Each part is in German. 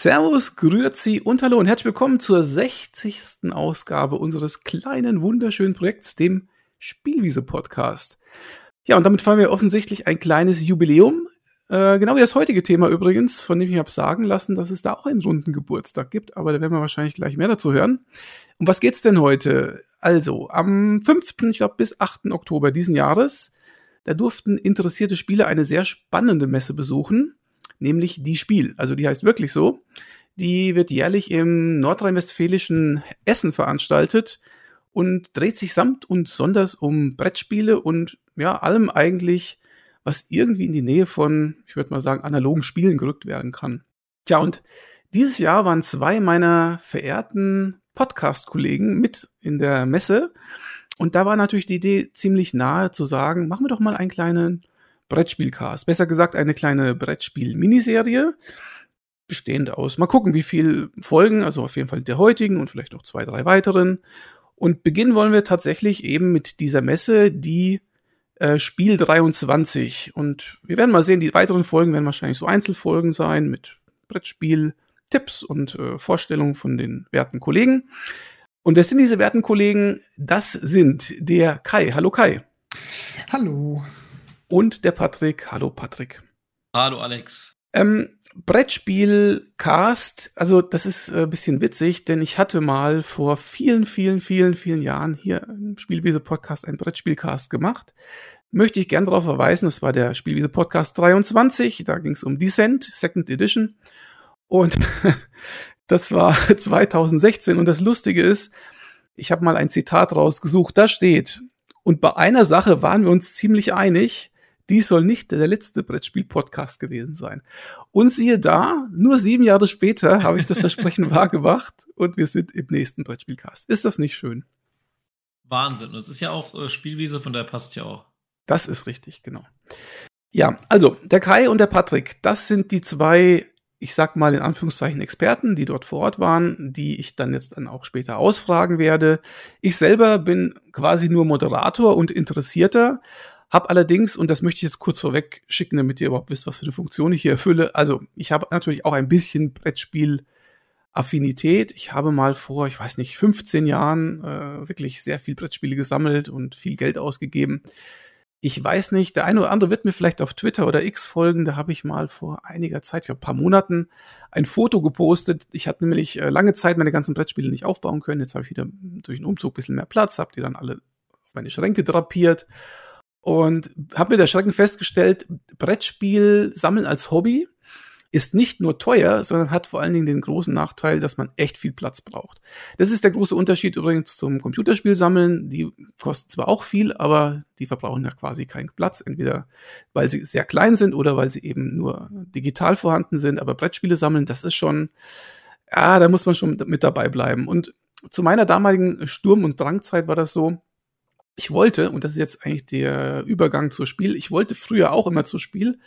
Servus, Grüezi und Hallo und herzlich willkommen zur 60. Ausgabe unseres kleinen, wunderschönen Projekts, dem Spielwiese-Podcast. Ja, und damit feiern wir offensichtlich ein kleines Jubiläum. Äh, genau wie das heutige Thema übrigens, von dem ich habe sagen lassen, dass es da auch einen runden Geburtstag gibt, aber da werden wir wahrscheinlich gleich mehr dazu hören. Um was geht's denn heute? Also, am 5., ich glaube, bis 8. Oktober diesen Jahres, da durften interessierte Spieler eine sehr spannende Messe besuchen nämlich die Spiel. Also die heißt wirklich so. Die wird jährlich im nordrhein-westfälischen Essen veranstaltet und dreht sich samt und sonders um Brettspiele und ja, allem eigentlich, was irgendwie in die Nähe von, ich würde mal sagen, analogen Spielen gerückt werden kann. Tja, und dieses Jahr waren zwei meiner verehrten Podcast-Kollegen mit in der Messe. Und da war natürlich die Idee ziemlich nahe zu sagen, machen wir doch mal einen kleinen Brettspielcast. Besser gesagt, eine kleine Brettspiel-Miniserie, bestehend aus, mal gucken, wie viel Folgen, also auf jeden Fall der heutigen und vielleicht noch zwei, drei weiteren. Und beginnen wollen wir tatsächlich eben mit dieser Messe, die äh, Spiel 23. Und wir werden mal sehen, die weiteren Folgen werden wahrscheinlich so Einzelfolgen sein mit Brettspiel-Tipps und äh, Vorstellungen von den werten Kollegen. Und wer sind diese werten Kollegen? Das sind der Kai. Hallo Kai. Hallo und der Patrick. Hallo Patrick. Hallo Alex. Ähm, Brettspiel-Cast, also das ist ein äh, bisschen witzig, denn ich hatte mal vor vielen, vielen, vielen, vielen Jahren hier im Spielwiese-Podcast einen Brettspiel-Cast gemacht. Möchte ich gern darauf verweisen, das war der Spielwiese-Podcast 23, da ging es um Descent, Second Edition. Und das war 2016 und das Lustige ist, ich habe mal ein Zitat rausgesucht, da steht, und bei einer Sache waren wir uns ziemlich einig, dies soll nicht der letzte Brettspiel-Podcast gewesen sein. Und siehe da, nur sieben Jahre später habe ich das Versprechen wahrgemacht und wir sind im nächsten Brettspielcast. Ist das nicht schön? Wahnsinn. Das ist ja auch äh, Spielwiese, von der passt ja auch. Das ist richtig, genau. Ja, also der Kai und der Patrick, das sind die zwei, ich sag mal in Anführungszeichen Experten, die dort vor Ort waren, die ich dann jetzt dann auch später ausfragen werde. Ich selber bin quasi nur Moderator und Interessierter hab allerdings, und das möchte ich jetzt kurz vorweg schicken, damit ihr überhaupt wisst, was für eine Funktion ich hier erfülle. Also, ich habe natürlich auch ein bisschen Brettspiel Affinität. Ich habe mal vor, ich weiß nicht, 15 Jahren äh, wirklich sehr viel Brettspiele gesammelt und viel Geld ausgegeben. Ich weiß nicht, der eine oder andere wird mir vielleicht auf Twitter oder X folgen. Da habe ich mal vor einiger Zeit, ich glaube, paar Monaten, ein Foto gepostet. Ich hatte nämlich äh, lange Zeit meine ganzen Brettspiele nicht aufbauen können. Jetzt habe ich wieder durch den Umzug ein bisschen mehr Platz, habe die dann alle auf meine Schränke drapiert und habe mir der Schrecken festgestellt, Brettspiel sammeln als Hobby ist nicht nur teuer, sondern hat vor allen Dingen den großen Nachteil, dass man echt viel Platz braucht. Das ist der große Unterschied übrigens zum Computerspiel sammeln. Die kosten zwar auch viel, aber die verbrauchen ja quasi keinen Platz. Entweder weil sie sehr klein sind oder weil sie eben nur digital vorhanden sind. Aber Brettspiele sammeln, das ist schon, ja, da muss man schon mit dabei bleiben. Und zu meiner damaligen Sturm- und Drangzeit war das so, ich wollte, und das ist jetzt eigentlich der Übergang zur Spiel, ich wollte früher auch immer zur Spiel.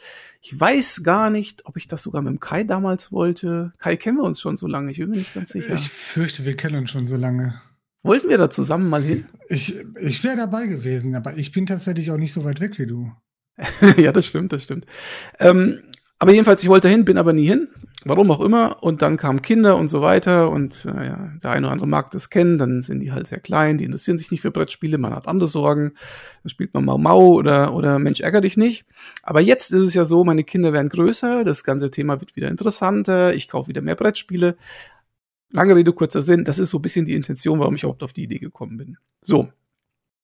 Ich weiß gar nicht, ob ich das sogar mit dem Kai damals wollte. Kai kennen wir uns schon so lange, ich bin mir nicht ganz sicher. Ich fürchte, wir kennen uns schon so lange. Wollten wir da zusammen mal hin? Ich, ich wäre dabei gewesen, aber ich bin tatsächlich auch nicht so weit weg wie du. ja, das stimmt, das stimmt. Ähm, aber jedenfalls, ich wollte hin, bin aber nie hin. Warum auch immer. Und dann kamen Kinder und so weiter. Und äh, ja, der eine oder andere mag das kennen. Dann sind die halt sehr klein. Die interessieren sich nicht für Brettspiele. Man hat andere Sorgen. Dann spielt man Mau Mau oder, oder Mensch, ärger dich nicht. Aber jetzt ist es ja so, meine Kinder werden größer. Das ganze Thema wird wieder interessanter. Ich kaufe wieder mehr Brettspiele. Lange Rede, kurzer Sinn. Das ist so ein bisschen die Intention, warum ich überhaupt auf die Idee gekommen bin. So.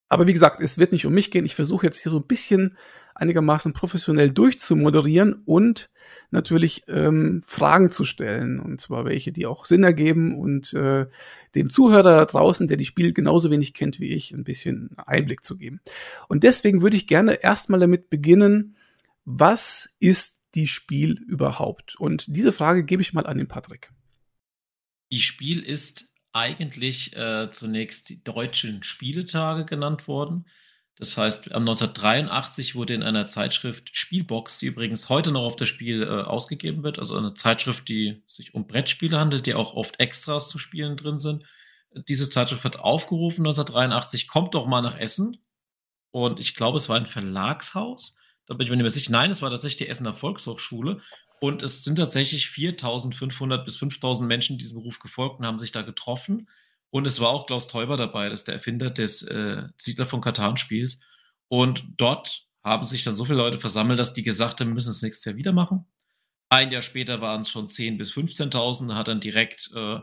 Aber wie gesagt, es wird nicht um mich gehen. Ich versuche jetzt hier so ein bisschen einigermaßen professionell durchzumoderieren und natürlich ähm, Fragen zu stellen. Und zwar welche, die auch Sinn ergeben und äh, dem Zuhörer da draußen, der die Spiele genauso wenig kennt wie ich, ein bisschen Einblick zu geben. Und deswegen würde ich gerne erstmal damit beginnen, was ist die Spiel überhaupt? Und diese Frage gebe ich mal an den Patrick. Die Spiel ist eigentlich äh, zunächst die deutschen Spieletage genannt worden. Das heißt, 1983 wurde in einer Zeitschrift Spielbox, die übrigens heute noch auf das Spiel äh, ausgegeben wird, also eine Zeitschrift, die sich um Brettspiele handelt, die auch oft Extras zu Spielen drin sind. Diese Zeitschrift hat aufgerufen 1983, kommt doch mal nach Essen. Und ich glaube, es war ein Verlagshaus. Da bin ich mir nicht mehr sicher. Nein, es war tatsächlich die Essener Volkshochschule. Und es sind tatsächlich 4500 bis 5000 Menschen diesem Ruf gefolgt und haben sich da getroffen. Und es war auch Klaus Teuber dabei, das ist der Erfinder des äh, Siedler von Katan-Spiels. Und dort haben sich dann so viele Leute versammelt, dass die gesagt haben, wir müssen es nächstes Jahr wieder machen. Ein Jahr später waren es schon 10.000 bis 15.000. Da hat dann direkt äh,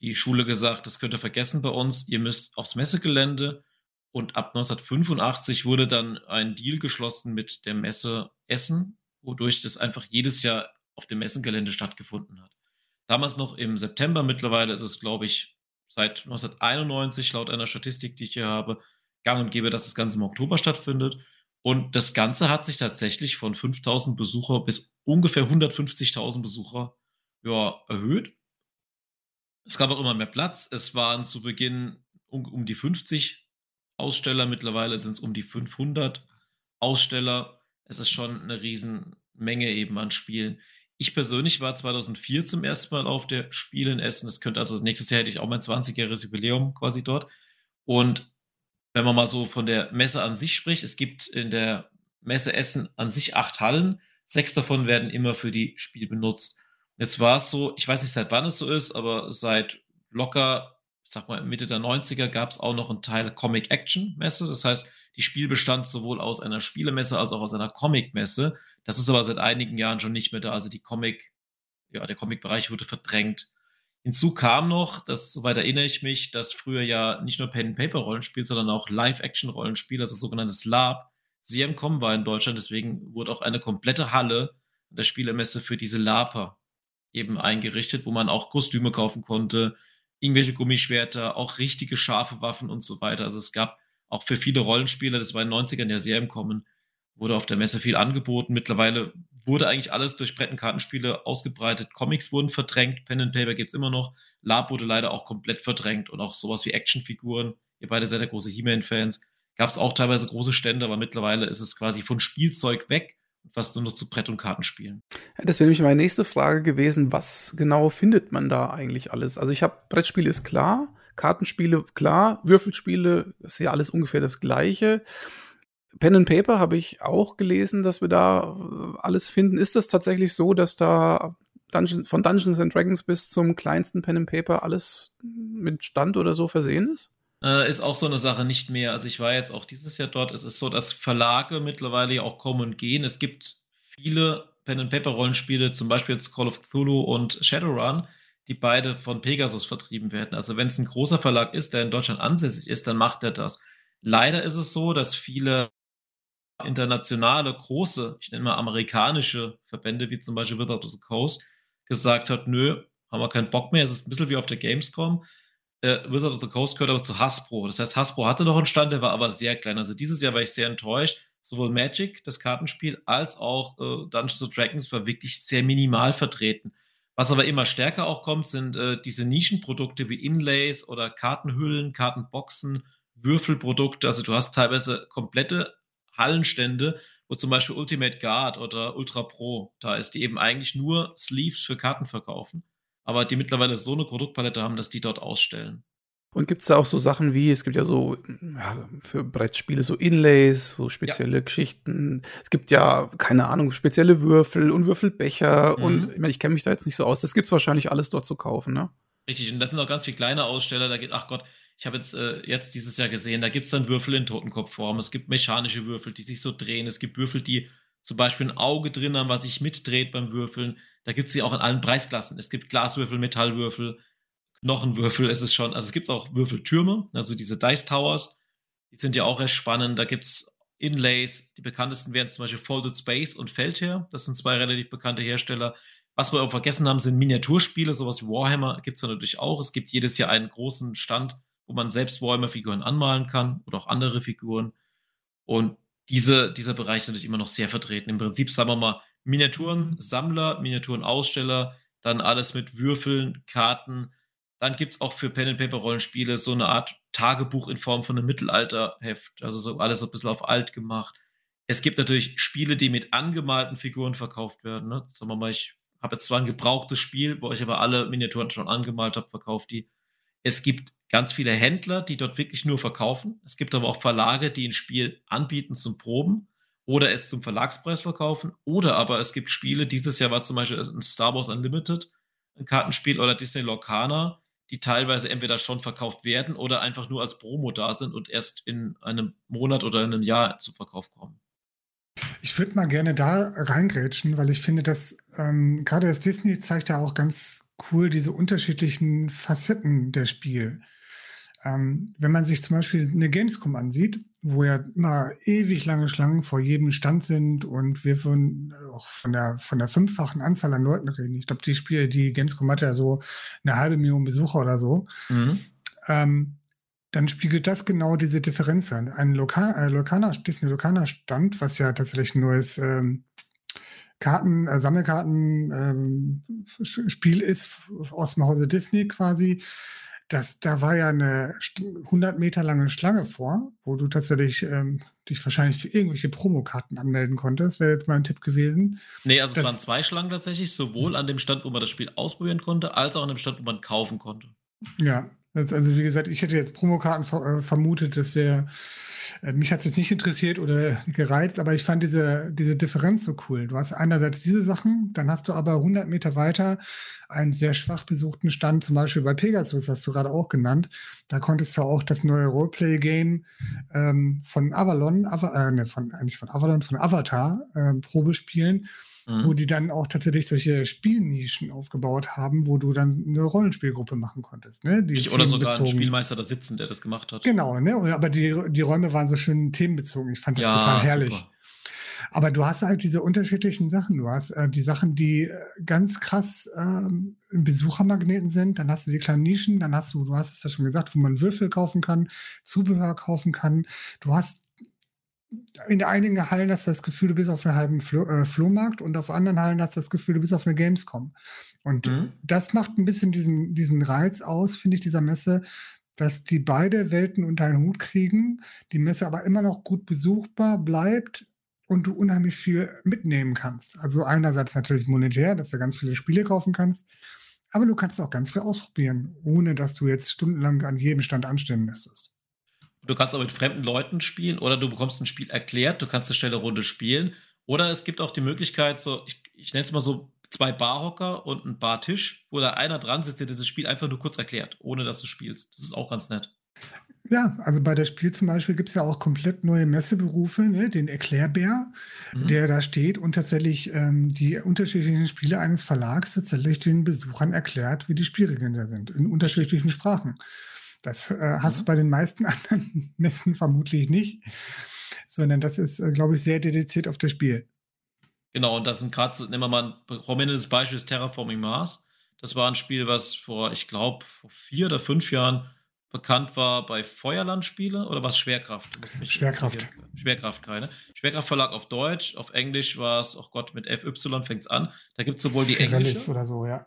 die Schule gesagt, das könnt ihr vergessen bei uns, ihr müsst aufs Messegelände. Und ab 1985 wurde dann ein Deal geschlossen mit der Messe Essen, wodurch das einfach jedes Jahr auf dem Messengelände stattgefunden hat. Damals noch im September, mittlerweile ist es, glaube ich, seit 1991, laut einer Statistik, die ich hier habe, gang und gäbe, dass das Ganze im Oktober stattfindet. Und das Ganze hat sich tatsächlich von 5000 Besucher bis ungefähr 150.000 Besucher ja, erhöht. Es gab auch immer mehr Platz. Es waren zu Beginn um, um die 50 Aussteller, mittlerweile sind es um die 500 Aussteller. Es ist schon eine Riesenmenge eben an Spielen. Ich persönlich war 2004 zum ersten Mal auf der Spiel in Essen. Das könnte also nächstes Jahr hätte ich auch mein 20-jähriges Jubiläum quasi dort. Und wenn man mal so von der Messe an sich spricht, es gibt in der Messe Essen an sich acht Hallen. Sechs davon werden immer für die Spiel benutzt. Jetzt war es so, ich weiß nicht, seit wann es so ist, aber seit locker, ich sag mal, Mitte der 90er gab es auch noch einen Teil Comic Action Messe. Das heißt, die Spiel bestand sowohl aus einer Spielemesse als auch aus einer Comic-Messe. Das ist aber seit einigen Jahren schon nicht mehr da. Also die Comic, ja, der Comic-Bereich wurde verdrängt. Hinzu kam noch, das, soweit erinnere ich mich, dass früher ja nicht nur Pen-Paper-Rollenspiel, sondern auch Live-Action-Rollenspiel, also sogenanntes LARP, sehr im Kommen war in Deutschland. Deswegen wurde auch eine komplette Halle der Spielemesse für diese LARPer eben eingerichtet, wo man auch Kostüme kaufen konnte, irgendwelche Gummischwerter, auch richtige scharfe Waffen und so weiter. Also es gab auch für viele Rollenspieler, das war in den 90ern ja sehr im Kommen, wurde auf der Messe viel angeboten. Mittlerweile wurde eigentlich alles durch Brett- und Kartenspiele ausgebreitet. Comics wurden verdrängt, Pen and Paper gibt es immer noch. Lab wurde leider auch komplett verdrängt und auch sowas wie Actionfiguren. Ihr beide seid ja große He-Man-Fans. Gab es auch teilweise große Stände, aber mittlerweile ist es quasi von Spielzeug weg fast nur noch zu Brett- und Kartenspielen. Ja, das wäre nämlich meine nächste Frage gewesen. Was genau findet man da eigentlich alles? Also ich habe Brettspiele ist klar, Kartenspiele klar, Würfelspiele ist ja alles ungefähr das Gleiche. Pen and Paper habe ich auch gelesen, dass wir da äh, alles finden. Ist das tatsächlich so, dass da Dungeon, von Dungeons and Dragons bis zum kleinsten Pen and Paper alles mit Stand oder so versehen ist? Äh, ist auch so eine Sache nicht mehr. Also ich war jetzt auch dieses Jahr dort. Es ist so, dass Verlage mittlerweile auch kommen und gehen. Es gibt viele Pen and Paper Rollenspiele, zum Beispiel jetzt Call of Cthulhu und Shadowrun, die beide von Pegasus vertrieben werden. Also wenn es ein großer Verlag ist, der in Deutschland ansässig ist, dann macht er das. Leider ist es so, dass viele internationale, große, ich nenne mal amerikanische Verbände, wie zum Beispiel Wizard of the Coast, gesagt hat, nö, haben wir keinen Bock mehr. Es ist ein bisschen wie auf der Gamescom. Äh, Wizard of the Coast gehört aber zu Hasbro. Das heißt, Hasbro hatte noch einen Stand, der war aber sehr klein. Also dieses Jahr war ich sehr enttäuscht. Sowohl Magic, das Kartenspiel, als auch äh, Dungeons Dragons war wirklich sehr minimal vertreten. Was aber immer stärker auch kommt, sind äh, diese Nischenprodukte wie Inlays oder Kartenhüllen, Kartenboxen, Würfelprodukte. Also du hast teilweise komplette Hallenstände, wo zum Beispiel Ultimate Guard oder Ultra Pro da ist, die eben eigentlich nur Sleeves für Karten verkaufen, aber die mittlerweile so eine Produktpalette haben, dass die dort ausstellen. Und gibt es da auch so Sachen wie, es gibt ja so ja, für Brettspiele so Inlays, so spezielle ja. Geschichten. Es gibt ja, keine Ahnung, spezielle Würfel und Würfelbecher. Mhm. Und ich, mein, ich kenne mich da jetzt nicht so aus. Das gibt es wahrscheinlich alles dort zu kaufen, ne? Richtig, und das sind auch ganz viele kleine Aussteller. Da geht, ach Gott, ich habe jetzt, äh, jetzt dieses Jahr gesehen, da gibt es dann Würfel in Totenkopfform. Es gibt mechanische Würfel, die sich so drehen. Es gibt Würfel, die zum Beispiel ein Auge drin haben, was sich mitdreht beim Würfeln. Da gibt es sie auch in allen Preisklassen. Es gibt Glaswürfel, Metallwürfel, Knochenwürfel. Es ist schon, also es gibt auch Würfeltürme, also diese Dice Towers. Die sind ja auch recht spannend. Da gibt es Inlays. Die bekanntesten wären zum Beispiel Folded Space und Feldherr. Das sind zwei relativ bekannte Hersteller. Was wir auch vergessen haben, sind Miniaturspiele, sowas wie Warhammer gibt es natürlich auch. Es gibt jedes Jahr einen großen Stand wo man selbst Warhammer-Figuren anmalen kann oder auch andere Figuren. Und diese, dieser Bereich ist natürlich immer noch sehr vertreten. Im Prinzip, sagen wir mal, Miniaturen, Sammler, Miniaturen, Aussteller, dann alles mit Würfeln, Karten. Dann gibt es auch für Pen and Paper Rollenspiele so eine Art Tagebuch in Form von einem Mittelalterheft. Also so alles so ein bisschen auf alt gemacht. Es gibt natürlich Spiele, die mit angemalten Figuren verkauft werden. Ne? Sagen wir mal, ich habe jetzt zwar ein gebrauchtes Spiel, wo ich aber alle Miniaturen schon angemalt habe, verkauft die. Es gibt ganz viele Händler, die dort wirklich nur verkaufen. Es gibt aber auch Verlage, die ein Spiel anbieten zum Proben. oder es zum Verlagspreis verkaufen. Oder aber es gibt Spiele, dieses Jahr war zum Beispiel ein Star Wars Unlimited, ein Kartenspiel oder Disney Lorcana, die teilweise entweder schon verkauft werden oder einfach nur als Promo da sind und erst in einem Monat oder in einem Jahr zum Verkauf kommen. Ich würde mal gerne da reingrätschen, weil ich finde, dass ähm, gerade das Disney zeigt ja auch ganz cool diese unterschiedlichen Facetten der Spiel. Ähm, wenn man sich zum Beispiel eine Gamescom ansieht, wo ja immer ewig lange Schlangen vor jedem Stand sind und wir von, auch von der, von der fünffachen Anzahl an Leuten reden. Ich glaube, die Spiele, die Gamescom hat ja so eine halbe Million Besucher oder so. Mhm. Ähm, dann spiegelt das genau diese Differenz an. Ein Lokal, äh, Lokana, Disney Lokana Stand, was ja tatsächlich ein neues ähm, Karten, äh, Sammelkarten-Spiel ähm, ist aus dem Hause Disney quasi. Das, da war ja eine 100 Meter lange Schlange vor, wo du tatsächlich ähm, dich wahrscheinlich für irgendwelche Promokarten anmelden konntest. Wäre jetzt mal ein Tipp gewesen. Nee, also das, es waren zwei Schlangen tatsächlich, sowohl an dem Stand, wo man das Spiel ausprobieren konnte, als auch an dem Stand, wo man kaufen konnte. Ja, also wie gesagt, ich hätte jetzt Promokarten ver äh, vermutet, das wäre, äh, mich hat es jetzt nicht interessiert oder gereizt, aber ich fand diese, diese Differenz so cool. Du hast einerseits diese Sachen, dann hast du aber 100 Meter weiter einen sehr schwach besuchten Stand, zum Beispiel bei Pegasus, hast du gerade auch genannt. Da konntest du auch das neue Roleplay-Game ähm, von Avalon, Ava, äh, ne, von, eigentlich von Avalon, von Avatar äh, Probe spielen mhm. wo die dann auch tatsächlich solche Spielnischen aufgebaut haben, wo du dann eine Rollenspielgruppe machen konntest. Ne? Die oder sogar ein Spielmeister da sitzen, der das gemacht hat. Genau, ne? aber die, die Räume waren so schön themenbezogen. Ich fand das ja, total herrlich. Super. Aber du hast halt diese unterschiedlichen Sachen. Du hast äh, die Sachen, die äh, ganz krass ähm, Besuchermagneten sind. Dann hast du die kleinen Nischen. Dann hast du, du hast es ja schon gesagt, wo man Würfel kaufen kann, Zubehör kaufen kann. Du hast in einigen Hallen hast du das Gefühl, du bist auf einem halben Flo äh, Flohmarkt und auf anderen Hallen hast du das Gefühl, du bist auf einer Gamescom. Und mhm. das macht ein bisschen diesen, diesen Reiz aus, finde ich, dieser Messe, dass die beide Welten unter einen Hut kriegen, die Messe aber immer noch gut besuchbar bleibt und du unheimlich viel mitnehmen kannst. Also einerseits natürlich monetär, dass du ganz viele Spiele kaufen kannst, aber du kannst auch ganz viel ausprobieren, ohne dass du jetzt stundenlang an jedem Stand anstehen müsstest. Du kannst auch mit fremden Leuten spielen oder du bekommst ein Spiel erklärt, du kannst eine schnelle Runde spielen. Oder es gibt auch die Möglichkeit, so, ich, ich nenne es mal so, zwei Barhocker und ein Bartisch, wo da einer dran sitzt, der dieses Spiel einfach nur kurz erklärt, ohne dass du spielst. Das ist auch ganz nett. Ja, also bei der Spiel zum Beispiel gibt es ja auch komplett neue Messeberufe, ne? den Erklärbär, mhm. der da steht und tatsächlich ähm, die unterschiedlichen Spiele eines Verlags tatsächlich den Besuchern erklärt, wie die Spielregeln da sind, in unterschiedlichen Sprachen. Das äh, hast du mhm. bei den meisten anderen Messen vermutlich nicht, sondern das ist, äh, glaube ich, sehr dediziert auf das Spiel. Genau, und das sind gerade, so, nehmen wir mal ein prominentes Beispiel, ist Terraforming Mars. Das war ein Spiel, was vor, ich glaube, vor vier oder fünf Jahren bekannt war bei Feuerlandspiele oder was Schwerkraft? Schwerkraft. Schwerkraft, keine. Schwerkraft Verlag auf Deutsch, auf Englisch war es, oh Gott, mit FY fängt es an. Da gibt es sowohl die Firelis englische. oder so, ja.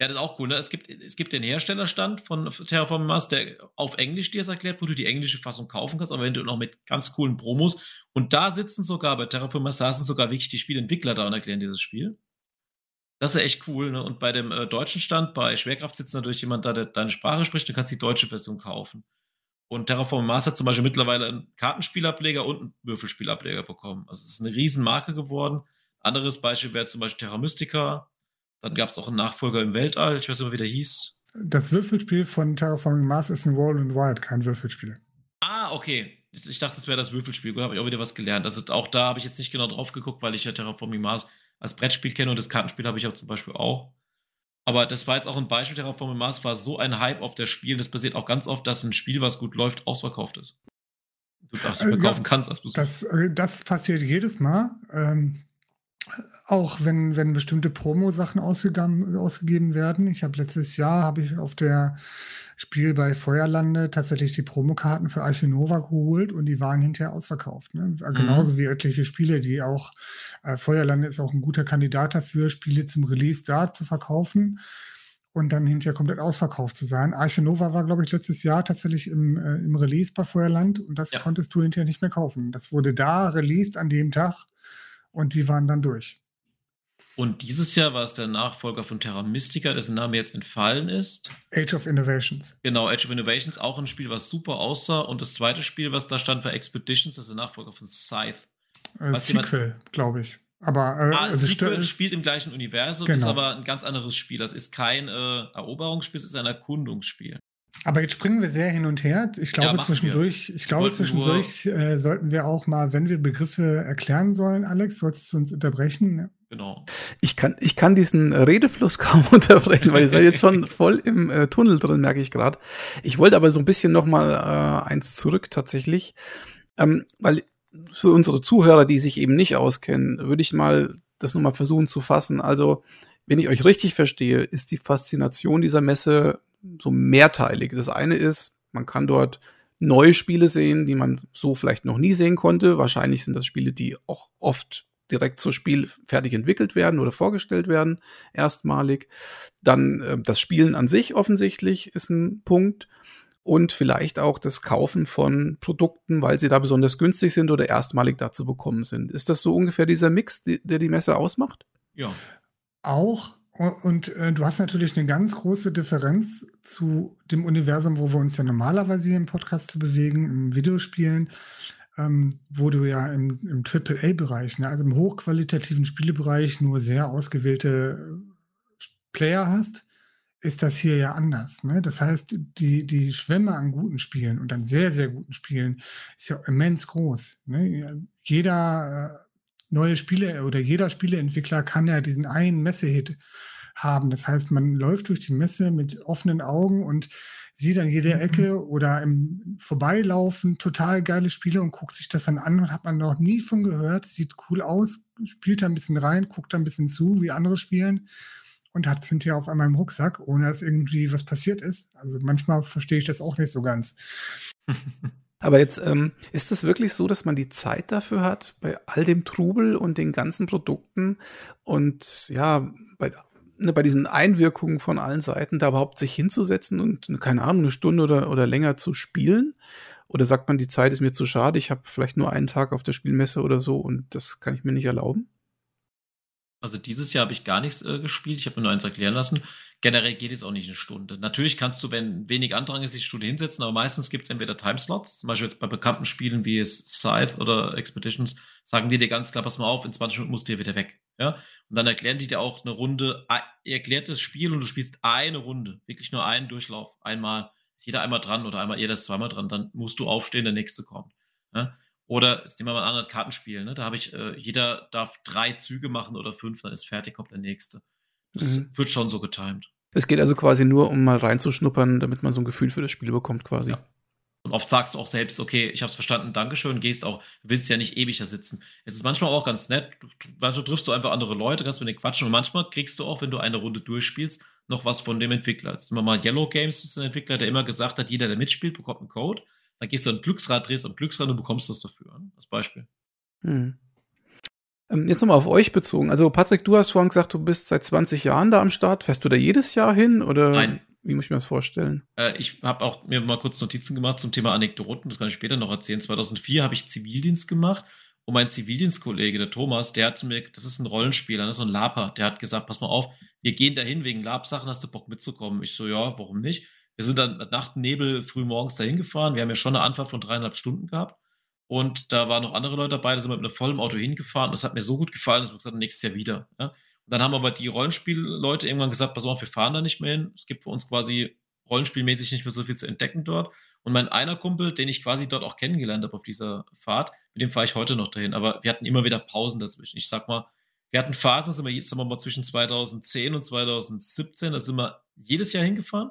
Ja, das ist auch cool, ne? Es gibt, es gibt den Herstellerstand von Terraform Mars, der auf Englisch dir das erklärt, wo du die englische Fassung kaufen kannst, aber wenn du noch mit ganz coolen Promos und da sitzen sogar bei Terraform Mars, da sind sogar wirklich die Spielentwickler da und erklären dieses Spiel. Das ist echt cool. Ne? Und bei dem äh, deutschen Stand, bei Schwerkraft sitzt natürlich jemand da, der deine Sprache spricht. Du kannst die deutsche Version kaufen. Und Terraform Mars hat zum Beispiel mittlerweile einen Kartenspielableger und einen Würfelspielableger bekommen. Also es ist eine Riesenmarke geworden. Anderes Beispiel wäre zum Beispiel Terra Mystica. Dann gab es auch einen Nachfolger im Weltall. Ich weiß nicht mehr, wie der hieß. Das Würfelspiel von Terraforming Mars ist ein Roll and Wild, kein Würfelspiel. Ah, okay. Ich dachte, das wäre das Würfelspiel. Da habe ich auch wieder was gelernt. Das ist auch da habe ich jetzt nicht genau drauf geguckt, weil ich ja Terraforming Mars als Brettspiel kenne und das Kartenspiel habe ich auch zum Beispiel auch. Aber das war jetzt auch ein Beispiel, Terraforming Mars war so ein Hype auf der Spiel. Das passiert auch ganz oft, dass ein Spiel, was gut läuft, ausverkauft ist. Du darfst nicht verkaufen äh, ja, kannst als Besucher. Das, äh, das passiert jedes Mal. Ähm, auch wenn, wenn bestimmte Promo-Sachen ausgegeben werden. Ich habe letztes Jahr habe ich auf der Spiel bei Feuerlande tatsächlich die Promokarten für Archinova geholt und die waren hinterher ausverkauft. Ne? Mhm. Genauso wie etliche Spiele, die auch, äh, Feuerlande ist auch ein guter Kandidat dafür, Spiele zum Release da zu verkaufen und dann hinterher komplett ausverkauft zu sein. Archinova war, glaube ich, letztes Jahr tatsächlich im, äh, im Release bei Feuerland und das ja. konntest du hinterher nicht mehr kaufen. Das wurde da released an dem Tag und die waren dann durch. Und dieses Jahr war es der Nachfolger von Terra Mystica, dessen Name jetzt entfallen ist. Age of Innovations. Genau, Age of Innovations, auch ein Spiel, was super aussah. Und das zweite Spiel, was da stand, war Expeditions, das ist der Nachfolger von Scythe. Äh, Sequel, glaube ich. Aber äh, ah, also Sequel spielt im gleichen Universum, genau. ist aber ein ganz anderes Spiel. Das ist kein äh, Eroberungsspiel, es ist ein Erkundungsspiel. Aber jetzt springen wir sehr hin und her. Ich glaube, ja, zwischendurch, ich glaube, zwischendurch äh, sollten wir auch mal, wenn wir Begriffe erklären sollen, Alex, solltest du uns unterbrechen? Genau. Ich kann, ich kann diesen Redefluss kaum unterbrechen, weil ihr seid jetzt schon voll im äh, Tunnel drin, merke ich gerade. Ich wollte aber so ein bisschen noch mal äh, eins zurück tatsächlich, ähm, weil für unsere Zuhörer, die sich eben nicht auskennen, würde ich mal das nochmal versuchen zu fassen. Also, wenn ich euch richtig verstehe, ist die Faszination dieser Messe so mehrteilig. Das eine ist, man kann dort neue Spiele sehen, die man so vielleicht noch nie sehen konnte. Wahrscheinlich sind das Spiele, die auch oft direkt zur Spiel fertig entwickelt werden oder vorgestellt werden, erstmalig. Dann äh, das Spielen an sich offensichtlich ist ein Punkt. Und vielleicht auch das Kaufen von Produkten, weil sie da besonders günstig sind oder erstmalig dazu bekommen sind. Ist das so ungefähr dieser Mix, die, der die Messe ausmacht? Ja. Auch, und äh, du hast natürlich eine ganz große Differenz zu dem Universum, wo wir uns ja normalerweise hier im Podcast zu bewegen, im Videospielen, ähm, wo du ja im, im AAA-Bereich, ne, also im hochqualitativen Spielebereich, nur sehr ausgewählte Player hast, ist das hier ja anders. Ne? Das heißt, die, die Schwemme an guten Spielen und an sehr, sehr guten Spielen ist ja immens groß. Ne? Jeder äh, neue Spiele oder jeder Spieleentwickler kann ja diesen einen Messehit haben. Das heißt, man läuft durch die Messe mit offenen Augen und sieht an jeder mhm. Ecke oder im Vorbeilaufen total geile Spiele und guckt sich das dann an und hat man noch nie von gehört. Sieht cool aus, spielt da ein bisschen rein, guckt da ein bisschen zu, wie andere spielen und hat hinterher auf einmal im Rucksack, ohne dass irgendwie was passiert ist. Also manchmal verstehe ich das auch nicht so ganz. Aber jetzt ähm, ist es wirklich so, dass man die Zeit dafür hat, bei all dem Trubel und den ganzen Produkten und ja, bei ne, bei diesen Einwirkungen von allen Seiten da überhaupt sich hinzusetzen und, keine Ahnung, eine Stunde oder, oder länger zu spielen? Oder sagt man, die Zeit ist mir zu schade, ich habe vielleicht nur einen Tag auf der Spielmesse oder so und das kann ich mir nicht erlauben? Also dieses Jahr habe ich gar nichts äh, gespielt, ich habe mir nur eins erklären lassen. Generell geht es auch nicht eine Stunde. Natürlich kannst du, wenn wenig Andrang ist, die Stunde hinsetzen, aber meistens gibt es entweder Timeslots, zum Beispiel bei bekannten Spielen wie Scythe oder Expeditions, sagen die dir ganz klar, pass mal auf, in 20 Minuten musst du hier wieder weg. Ja? Und dann erklären die dir auch eine Runde, erklärt das Spiel und du spielst eine Runde, wirklich nur einen Durchlauf, einmal. Ist jeder einmal dran oder einmal, jeder ist zweimal dran, dann musst du aufstehen, der nächste kommt. Ja? Oder ist immer mal ein anderes Kartenspiel, ne? Da habe ich, äh, jeder darf drei Züge machen oder fünf, dann ist fertig, kommt der nächste. Das mhm. wird schon so getimed. Es geht also quasi nur, um mal reinzuschnuppern, damit man so ein Gefühl für das Spiel bekommt, quasi. Ja. Und oft sagst du auch selbst, okay, ich habe es verstanden, Dankeschön, gehst auch, willst ja nicht ewig da sitzen. Es ist manchmal auch ganz nett, du, manchmal triffst du einfach andere Leute, kannst mit denen quatschen und manchmal kriegst du auch, wenn du eine Runde durchspielst, noch was von dem Entwickler. Das ist immer mal Yellow Games, das ist ein Entwickler, der immer gesagt hat, jeder, der mitspielt, bekommt einen Code. Dann gehst du ein Glücksrad, drehst am Glücksrad und bekommst das dafür, ne, als Beispiel. Hm. Ähm, jetzt nochmal auf euch bezogen. Also Patrick, du hast vorhin gesagt, du bist seit 20 Jahren da am Start. Fährst du da jedes Jahr hin oder Nein. wie muss ich mir das vorstellen? Äh, ich habe auch mir mal kurz Notizen gemacht zum Thema Anekdoten. Das kann ich später noch erzählen. 2004 habe ich Zivildienst gemacht und mein Zivildienstkollege, der Thomas, der hat mir, das ist ein Rollenspieler, das ist so ein Laper, der hat gesagt, pass mal auf, wir gehen dahin wegen Lab-Sachen, hast du Bock mitzukommen? Ich so, ja, warum nicht? Wir sind dann Nacht Nebel früh morgens dahin gefahren. Wir haben ja schon eine Anfahrt von dreieinhalb Stunden gehabt. Und da waren noch andere Leute dabei, da sind wir mit einem vollen Auto hingefahren. Und das hat mir so gut gefallen, dass wir gesagt haben, nächstes Jahr wieder. Ja? Und dann haben aber die Rollenspielleute irgendwann gesagt, pass auf, wir fahren da nicht mehr hin. Es gibt für uns quasi rollenspielmäßig nicht mehr so viel zu entdecken dort. Und mein einer Kumpel, den ich quasi dort auch kennengelernt habe auf dieser Fahrt, mit dem fahre ich heute noch dahin. Aber wir hatten immer wieder Pausen dazwischen. Ich sag mal, wir hatten Phasen, sind wir jetzt sagen wir mal zwischen 2010 und 2017, da sind wir jedes Jahr hingefahren.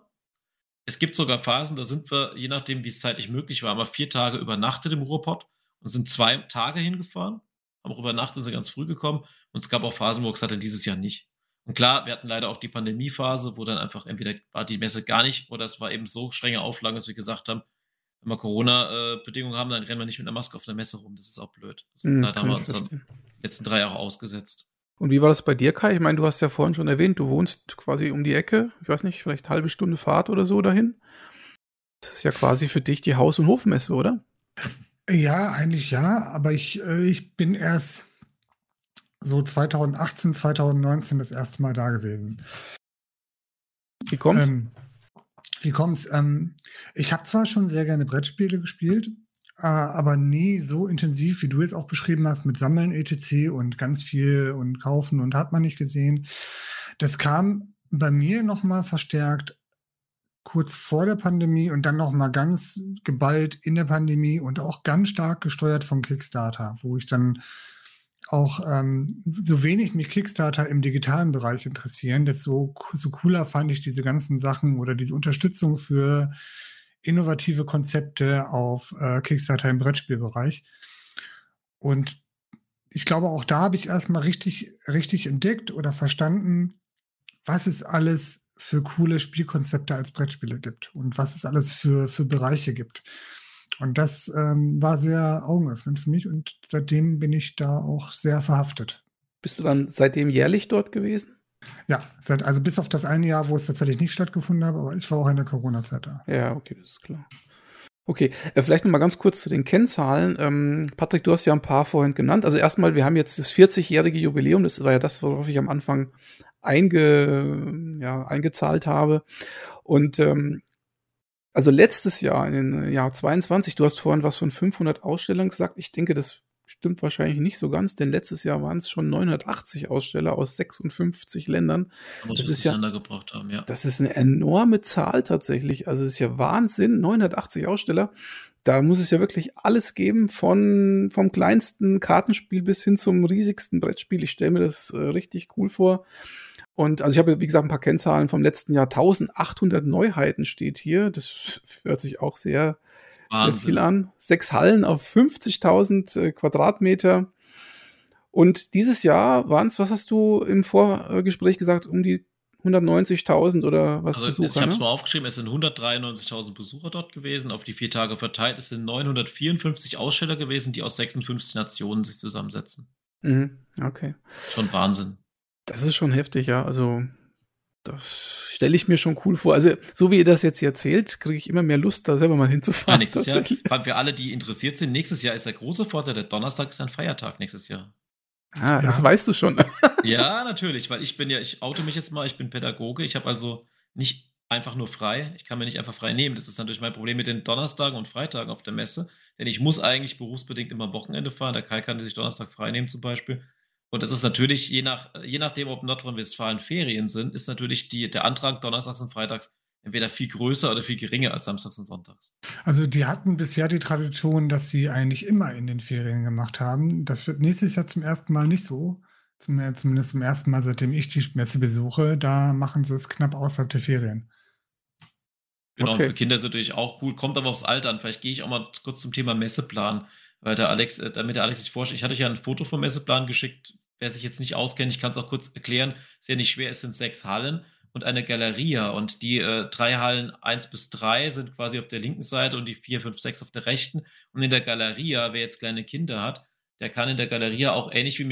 Es gibt sogar Phasen, da sind wir, je nachdem, wie es zeitlich möglich war, mal vier Tage übernachtet im Ruhrpott und sind zwei Tage hingefahren, haben auch übernachtet, sind ganz früh gekommen. Und es gab auch Phasen, wo gesagt habe, dieses Jahr nicht. Und klar, wir hatten leider auch die Pandemiephase, wo dann einfach entweder war die Messe gar nicht oder es war eben so strenge Auflagen, dass wir gesagt haben, wenn wir Corona-Bedingungen haben, dann rennen wir nicht mit einer Maske auf der Messe rum. Das ist auch blöd. Also, mm, da haben wir uns dann die letzten drei Jahre ausgesetzt. Und wie war das bei dir, Kai? Ich meine, du hast ja vorhin schon erwähnt, du wohnst quasi um die Ecke. Ich weiß nicht, vielleicht halbe Stunde Fahrt oder so dahin. Das ist ja quasi für dich die Haus- und Hofmesse, oder? Ja, eigentlich ja, aber ich, äh, ich bin erst so 2018, 2019 das erste Mal da gewesen. Wie kommt's? Ähm, wie kommt's? Ähm, ich habe zwar schon sehr gerne Brettspiele gespielt, aber nie so intensiv, wie du jetzt auch beschrieben hast, mit Sammeln etc. und ganz viel und kaufen und hat man nicht gesehen. Das kam bei mir nochmal verstärkt kurz vor der Pandemie und dann nochmal ganz geballt in der Pandemie und auch ganz stark gesteuert von Kickstarter, wo ich dann auch ähm, so wenig mich Kickstarter im digitalen Bereich interessieren, desto so cooler fand ich diese ganzen Sachen oder diese Unterstützung für innovative Konzepte auf äh, Kickstarter im Brettspielbereich. Und ich glaube, auch da habe ich erstmal richtig, richtig entdeckt oder verstanden, was es alles für coole Spielkonzepte als Brettspiele gibt und was es alles für, für Bereiche gibt. Und das ähm, war sehr augenöffnend für mich und seitdem bin ich da auch sehr verhaftet. Bist du dann seitdem jährlich dort gewesen? Ja, also bis auf das eine Jahr, wo es tatsächlich nicht stattgefunden hat, aber ich war auch in der Corona-Zeit da. Ja, okay, das ist klar. Okay, äh, vielleicht noch mal ganz kurz zu den Kennzahlen. Ähm, Patrick, du hast ja ein paar vorhin genannt. Also erstmal, wir haben jetzt das 40-jährige Jubiläum. Das war ja das, worauf ich am Anfang einge, ja, eingezahlt habe. Und ähm, also letztes Jahr, in Jahr 22, du hast vorhin was von 500 Ausstellern gesagt. Ich denke, das stimmt wahrscheinlich nicht so ganz, denn letztes Jahr waren es schon 980 Aussteller aus 56 Ländern. Das ist ja, haben, ja. Das ist eine enorme Zahl tatsächlich. Also es ist ja Wahnsinn, 980 Aussteller. Da muss es ja wirklich alles geben, von vom kleinsten Kartenspiel bis hin zum riesigsten Brettspiel. Ich stelle mir das äh, richtig cool vor. Und also ich habe, wie gesagt, ein paar Kennzahlen vom letzten Jahr. 1800 Neuheiten steht hier. Das hört sich auch sehr, sehr viel an. Sechs Hallen auf 50.000 äh, Quadratmeter. Und dieses Jahr waren es, was hast du im Vorgespräch gesagt, um die 190.000 oder was also Besucher? Ich habe es ne? mal aufgeschrieben, es sind 193.000 Besucher dort gewesen, auf die vier Tage verteilt. Es sind 954 Aussteller gewesen, die aus 56 Nationen sich zusammensetzen. Mhm, okay. Schon Wahnsinn. Das ist schon heftig, ja. Also, das stelle ich mir schon cool vor. Also, so wie ihr das jetzt erzählt, kriege ich immer mehr Lust, da selber mal hinzufahren. Ja, nächstes Jahr, für alle, die interessiert sind, nächstes Jahr ist der große Vorteil, der Donnerstag ist ein Feiertag nächstes Jahr. Ah, ja. das weißt du schon. ja, natürlich, weil ich bin ja, ich oute mich jetzt mal, ich bin Pädagoge, ich habe also nicht einfach nur frei. Ich kann mir nicht einfach frei nehmen. Das ist natürlich mein Problem mit den Donnerstagen und Freitagen auf der Messe. Denn ich muss eigentlich berufsbedingt immer am Wochenende fahren. Der Kai kann sich Donnerstag frei nehmen zum Beispiel. Und das ist natürlich, je, nach, je nachdem, ob Nordrhein-Westfalen Ferien sind, ist natürlich die, der Antrag donnerstags und freitags entweder viel größer oder viel geringer als samstags und sonntags. Also die hatten bisher die Tradition, dass sie eigentlich immer in den Ferien gemacht haben. Das wird nächstes Jahr zum ersten Mal nicht so. Zumindest zum ersten Mal, seitdem ich die Messe besuche. Da machen sie es knapp außerhalb der Ferien. Genau, okay. und für Kinder ist es natürlich auch cool. Kommt aber aufs Alter an. Vielleicht gehe ich auch mal kurz zum Thema Messeplan weil der Alex, äh, damit der Alex sich vorstellt, ich hatte euch ja ein Foto vom Messeplan geschickt. Wer sich jetzt nicht auskennt, ich kann es auch kurz erklären, ist ja nicht schwer, es sind sechs Hallen und eine Galeria. Und die äh, drei Hallen eins bis drei sind quasi auf der linken Seite und die vier, fünf, sechs auf der rechten. Und in der Galeria, wer jetzt kleine Kinder hat, der kann in der Galeria auch ähnlich wie im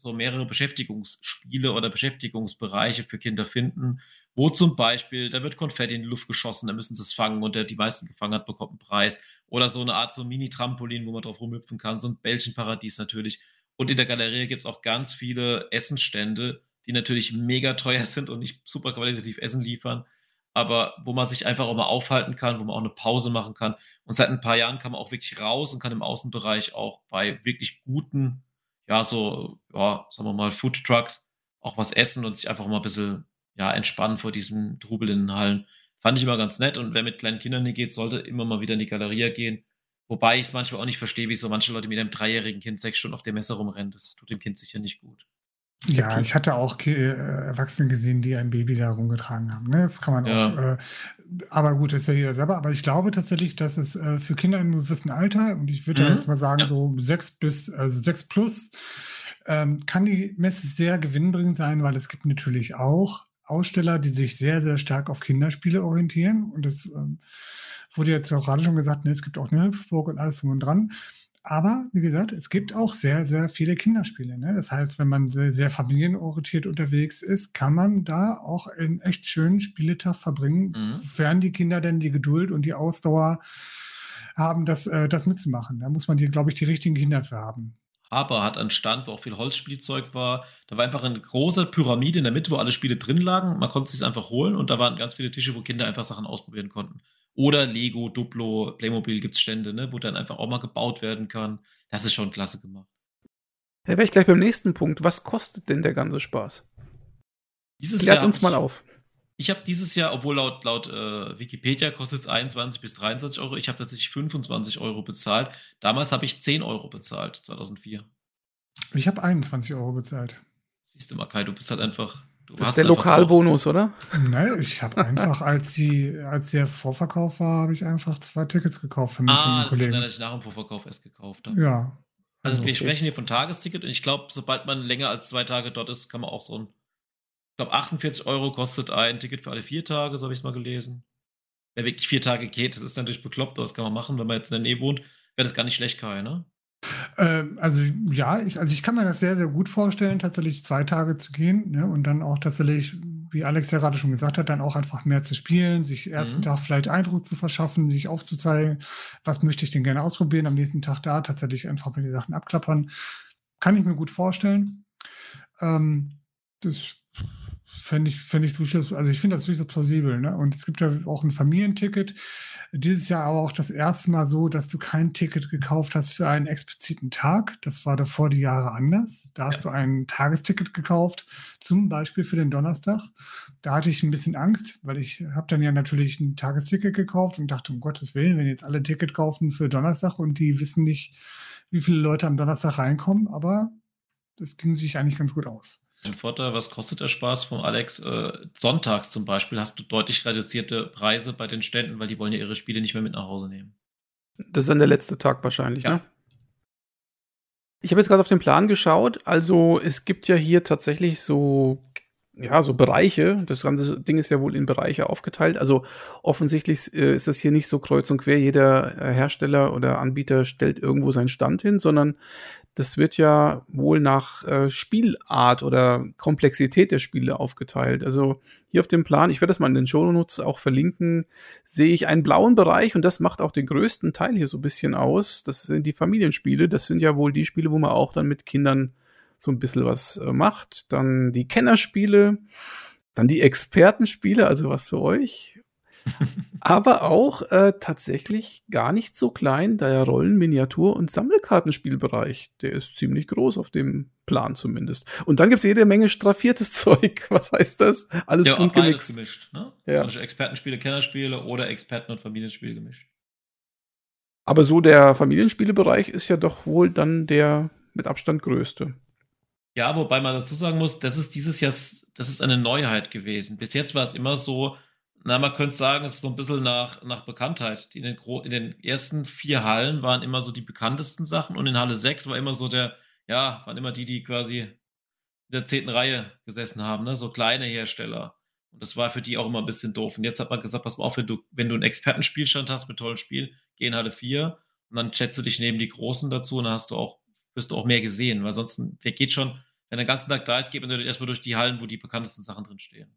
so mehrere Beschäftigungsspiele oder Beschäftigungsbereiche für Kinder finden, wo zum Beispiel, da wird Konfetti in die Luft geschossen, da müssen sie es fangen und der die meisten gefangen hat, bekommt einen Preis. Oder so eine Art so Mini-Trampolin, wo man drauf rumhüpfen kann, so ein Bällchenparadies natürlich. Und in der Galerie gibt es auch ganz viele Essensstände, die natürlich mega teuer sind und nicht super qualitativ Essen liefern, aber wo man sich einfach auch mal aufhalten kann, wo man auch eine Pause machen kann. Und seit ein paar Jahren kann man auch wirklich raus und kann im Außenbereich auch bei wirklich guten, ja, so, ja, sagen wir mal, Food Trucks auch was essen und sich einfach mal ein bisschen, ja, entspannen vor diesem Trubel in den Hallen. Fand ich immer ganz nett. Und wer mit kleinen Kindern nicht geht, sollte immer mal wieder in die Galerie gehen. Wobei ich es manchmal auch nicht verstehe, wie so manche Leute mit einem dreijährigen Kind sechs Stunden auf der Messe rumrennen. Das tut dem Kind sicher nicht gut. Ja, ich hatte auch äh, Erwachsene gesehen, die ein Baby da rumgetragen haben. Ne? Das kann man ja. auch. Äh, aber gut, das ist ja jeder selber. Aber ich glaube tatsächlich, dass es äh, für Kinder im gewissen Alter, und ich würde mhm. jetzt mal sagen, ja. so sechs bis, also sechs plus, ähm, kann die Messe sehr gewinnbringend sein, weil es gibt natürlich auch Aussteller, die sich sehr, sehr stark auf Kinderspiele orientieren. Und das ähm, wurde jetzt auch gerade schon gesagt, ne, es gibt auch eine Hüpfburg und alles drum und dran. Aber wie gesagt, es gibt auch sehr, sehr viele Kinderspiele. Ne? Das heißt, wenn man sehr, sehr, familienorientiert unterwegs ist, kann man da auch einen echt schönen Spieletag verbringen, mhm. sofern die Kinder denn die Geduld und die Ausdauer haben, das, äh, das mitzumachen. Da muss man, die, glaube ich, die richtigen Kinder für haben. Aber hat einen Stand, wo auch viel Holzspielzeug war. Da war einfach eine große Pyramide in der Mitte, wo alle Spiele drin lagen. Man konnte es sich einfach holen und da waren ganz viele Tische, wo Kinder einfach Sachen ausprobieren konnten. Oder Lego, Duplo, Playmobil gibt es Stände, ne, wo dann einfach auch mal gebaut werden kann. Das ist schon klasse gemacht. Ja, wäre ich gleich beim nächsten Punkt. Was kostet denn der ganze Spaß? Dieses Klärt Jahr uns mal auf. Ich habe dieses Jahr, obwohl laut, laut äh, Wikipedia kostet es 21 bis 23 Euro, ich habe tatsächlich 25 Euro bezahlt. Damals habe ich 10 Euro bezahlt, 2004. Ich habe 21 Euro bezahlt. Siehst du mal, Kai, du bist halt einfach. Das ist der Lokalbonus, oder? Nein, ich habe einfach, als, die, als der Vorverkauf war, habe ich einfach zwei Tickets gekauft für mich ah, und meinen Kollegen. Ah, dass ich nach dem Vorverkauf erst gekauft habe. Ja. Also, also wir okay. sprechen hier von Tagesticket und ich glaube, sobald man länger als zwei Tage dort ist, kann man auch so ein glaube, 48 Euro kostet ein Ticket für alle vier Tage, so habe ich es mal gelesen. Wer wirklich vier Tage geht, das ist natürlich bekloppt, aber das kann man machen, wenn man jetzt in der Nähe wohnt, wäre das gar nicht schlecht, Kai, ne? Ähm, also ja, ich, also ich kann mir das sehr, sehr gut vorstellen, tatsächlich zwei Tage zu gehen ne, und dann auch tatsächlich, wie Alex ja gerade schon gesagt hat, dann auch einfach mehr zu spielen, sich ersten mhm. Tag vielleicht Eindruck zu verschaffen, sich aufzuzeigen, was möchte ich denn gerne ausprobieren, am nächsten Tag da tatsächlich einfach mal die Sachen abklappern. Kann ich mir gut vorstellen. Ähm, das fände ich, fänd ich durchaus, also ich finde das durchaus plausibel. Ne? Und es gibt ja auch ein Familienticket. Dieses Jahr aber auch das erste Mal so, dass du kein Ticket gekauft hast für einen expliziten Tag. Das war davor die Jahre anders. Da hast ja. du ein Tagesticket gekauft, zum Beispiel für den Donnerstag. Da hatte ich ein bisschen Angst, weil ich habe dann ja natürlich ein Tagesticket gekauft und dachte, um Gottes Willen, wenn jetzt alle Ticket kaufen für Donnerstag und die wissen nicht, wie viele Leute am Donnerstag reinkommen, aber das ging sich eigentlich ganz gut aus. Ein Vorteil, was kostet der Spaß von Alex? Äh, sonntags zum Beispiel hast du deutlich reduzierte Preise bei den Ständen, weil die wollen ja ihre Spiele nicht mehr mit nach Hause nehmen. Das ist dann der letzte Tag wahrscheinlich, ja. ne? Ich habe jetzt gerade auf den Plan geschaut. Also es gibt ja hier tatsächlich so ja, so Bereiche. Das ganze Ding ist ja wohl in Bereiche aufgeteilt. Also offensichtlich äh, ist das hier nicht so kreuz und quer. Jeder äh, Hersteller oder Anbieter stellt irgendwo seinen Stand hin, sondern das wird ja wohl nach äh, Spielart oder Komplexität der Spiele aufgeteilt. Also hier auf dem Plan, ich werde das mal in den Show Notes auch verlinken, sehe ich einen blauen Bereich und das macht auch den größten Teil hier so ein bisschen aus. Das sind die Familienspiele. Das sind ja wohl die Spiele, wo man auch dann mit Kindern so ein bisschen was äh, macht. Dann die Kennerspiele, dann die Expertenspiele, also was für euch aber auch äh, tatsächlich gar nicht so klein, der Rollen-, Miniatur- und Sammelkartenspielbereich. Der ist ziemlich groß auf dem Plan zumindest. Und dann gibt es jede Menge straffiertes Zeug. Was heißt das? Alles ja, bunt gemixt. gemischt. Ne? Ja. Also Expertenspiele, Kennerspiele oder Experten- und Familienspiele gemischt. Aber so der Familienspielebereich ist ja doch wohl dann der mit Abstand größte. Ja, wobei man dazu sagen muss, das ist dieses Jahr, das ist eine Neuheit gewesen. Bis jetzt war es immer so, na, man könnte sagen, es ist so ein bisschen nach, nach Bekanntheit. In den, in den ersten vier Hallen waren immer so die bekanntesten Sachen und in Halle 6 war immer so der, ja, waren immer die, die quasi in der zehnten Reihe gesessen haben, ne? so kleine Hersteller. Und das war für die auch immer ein bisschen doof. Und jetzt hat man gesagt, pass mal auf, wenn du, wenn du einen Expertenspielstand hast mit tollen Spielen, geh in Halle 4 und dann schätze dich neben die Großen dazu und dann hast du auch, wirst du auch mehr gesehen, weil sonst, wer geht schon, wenn er den ganzen Tag da ist, geht man erstmal durch die Hallen, wo die bekanntesten Sachen drin stehen.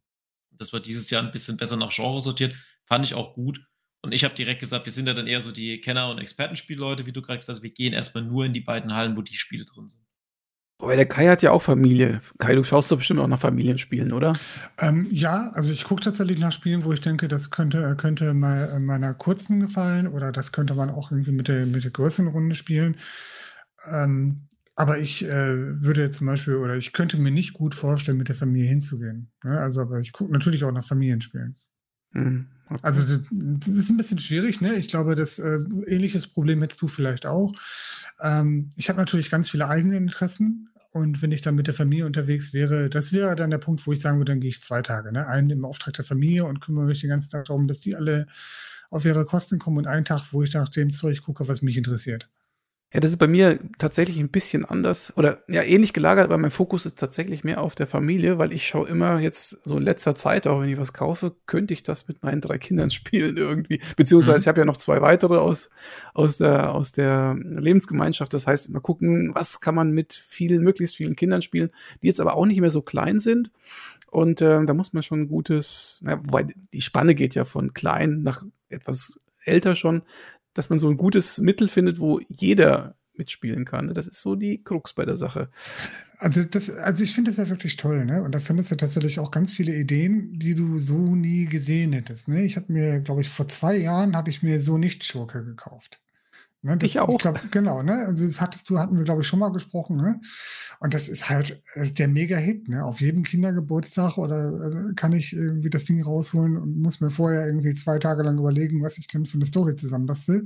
Das war dieses Jahr ein bisschen besser nach Genre sortiert. Fand ich auch gut. Und ich habe direkt gesagt, wir sind ja dann eher so die Kenner- und Expertenspielleute, wie du gerade gesagt hast. Wir gehen erstmal nur in die beiden Hallen, wo die Spiele drin sind. Aber der Kai hat ja auch Familie. Kai, du schaust doch bestimmt auch nach Familienspielen, oder? Ähm, ja, also ich gucke tatsächlich nach Spielen, wo ich denke, das könnte, könnte mal äh, meiner kurzen gefallen oder das könnte man auch irgendwie mit der, mit der größeren Runde spielen. Ähm, aber ich äh, würde zum Beispiel, oder ich könnte mir nicht gut vorstellen, mit der Familie hinzugehen. Ne? Also, aber ich gucke natürlich auch nach Familienspielen. Mhm. Okay. Also, das, ist ein bisschen schwierig, ne? Ich glaube, das äh, ähnliches Problem hättest du vielleicht auch. Ähm, ich habe natürlich ganz viele eigene Interessen. Und wenn ich dann mit der Familie unterwegs wäre, das wäre dann der Punkt, wo ich sagen würde, dann gehe ich zwei Tage. Ne? Einen im Auftrag der Familie und kümmere mich den ganzen Tag darum, dass die alle auf ihre Kosten kommen und einen Tag, wo ich nach dem Zeug gucke, was mich interessiert. Ja, das ist bei mir tatsächlich ein bisschen anders oder ja ähnlich gelagert, aber mein Fokus ist tatsächlich mehr auf der Familie, weil ich schaue immer jetzt so in letzter Zeit, auch wenn ich was kaufe, könnte ich das mit meinen drei Kindern spielen irgendwie. Beziehungsweise mhm. ich habe ja noch zwei weitere aus, aus, der, aus der Lebensgemeinschaft. Das heißt, mal gucken, was kann man mit vielen, möglichst vielen Kindern spielen, die jetzt aber auch nicht mehr so klein sind. Und äh, da muss man schon ein gutes, na, wobei die Spanne geht ja von klein nach etwas älter schon, dass man so ein gutes Mittel findet, wo jeder mitspielen kann. Das ist so die Krux bei der Sache. Also, das, also ich finde das ja wirklich toll, ne? Und da findest du tatsächlich auch ganz viele Ideen, die du so nie gesehen hättest. Ne? Ich habe mir, glaube ich, vor zwei Jahren habe ich mir so nicht Schurke gekauft. Ne, das, ich auch. Ich glaub, genau, ne? Also das hattest du, hatten wir, glaube ich, schon mal gesprochen, ne? Und das ist halt äh, der Mega-Hit, ne? Auf jedem Kindergeburtstag oder äh, kann ich irgendwie das Ding rausholen und muss mir vorher irgendwie zwei Tage lang überlegen, was ich denn für eine Story zusammenbastel.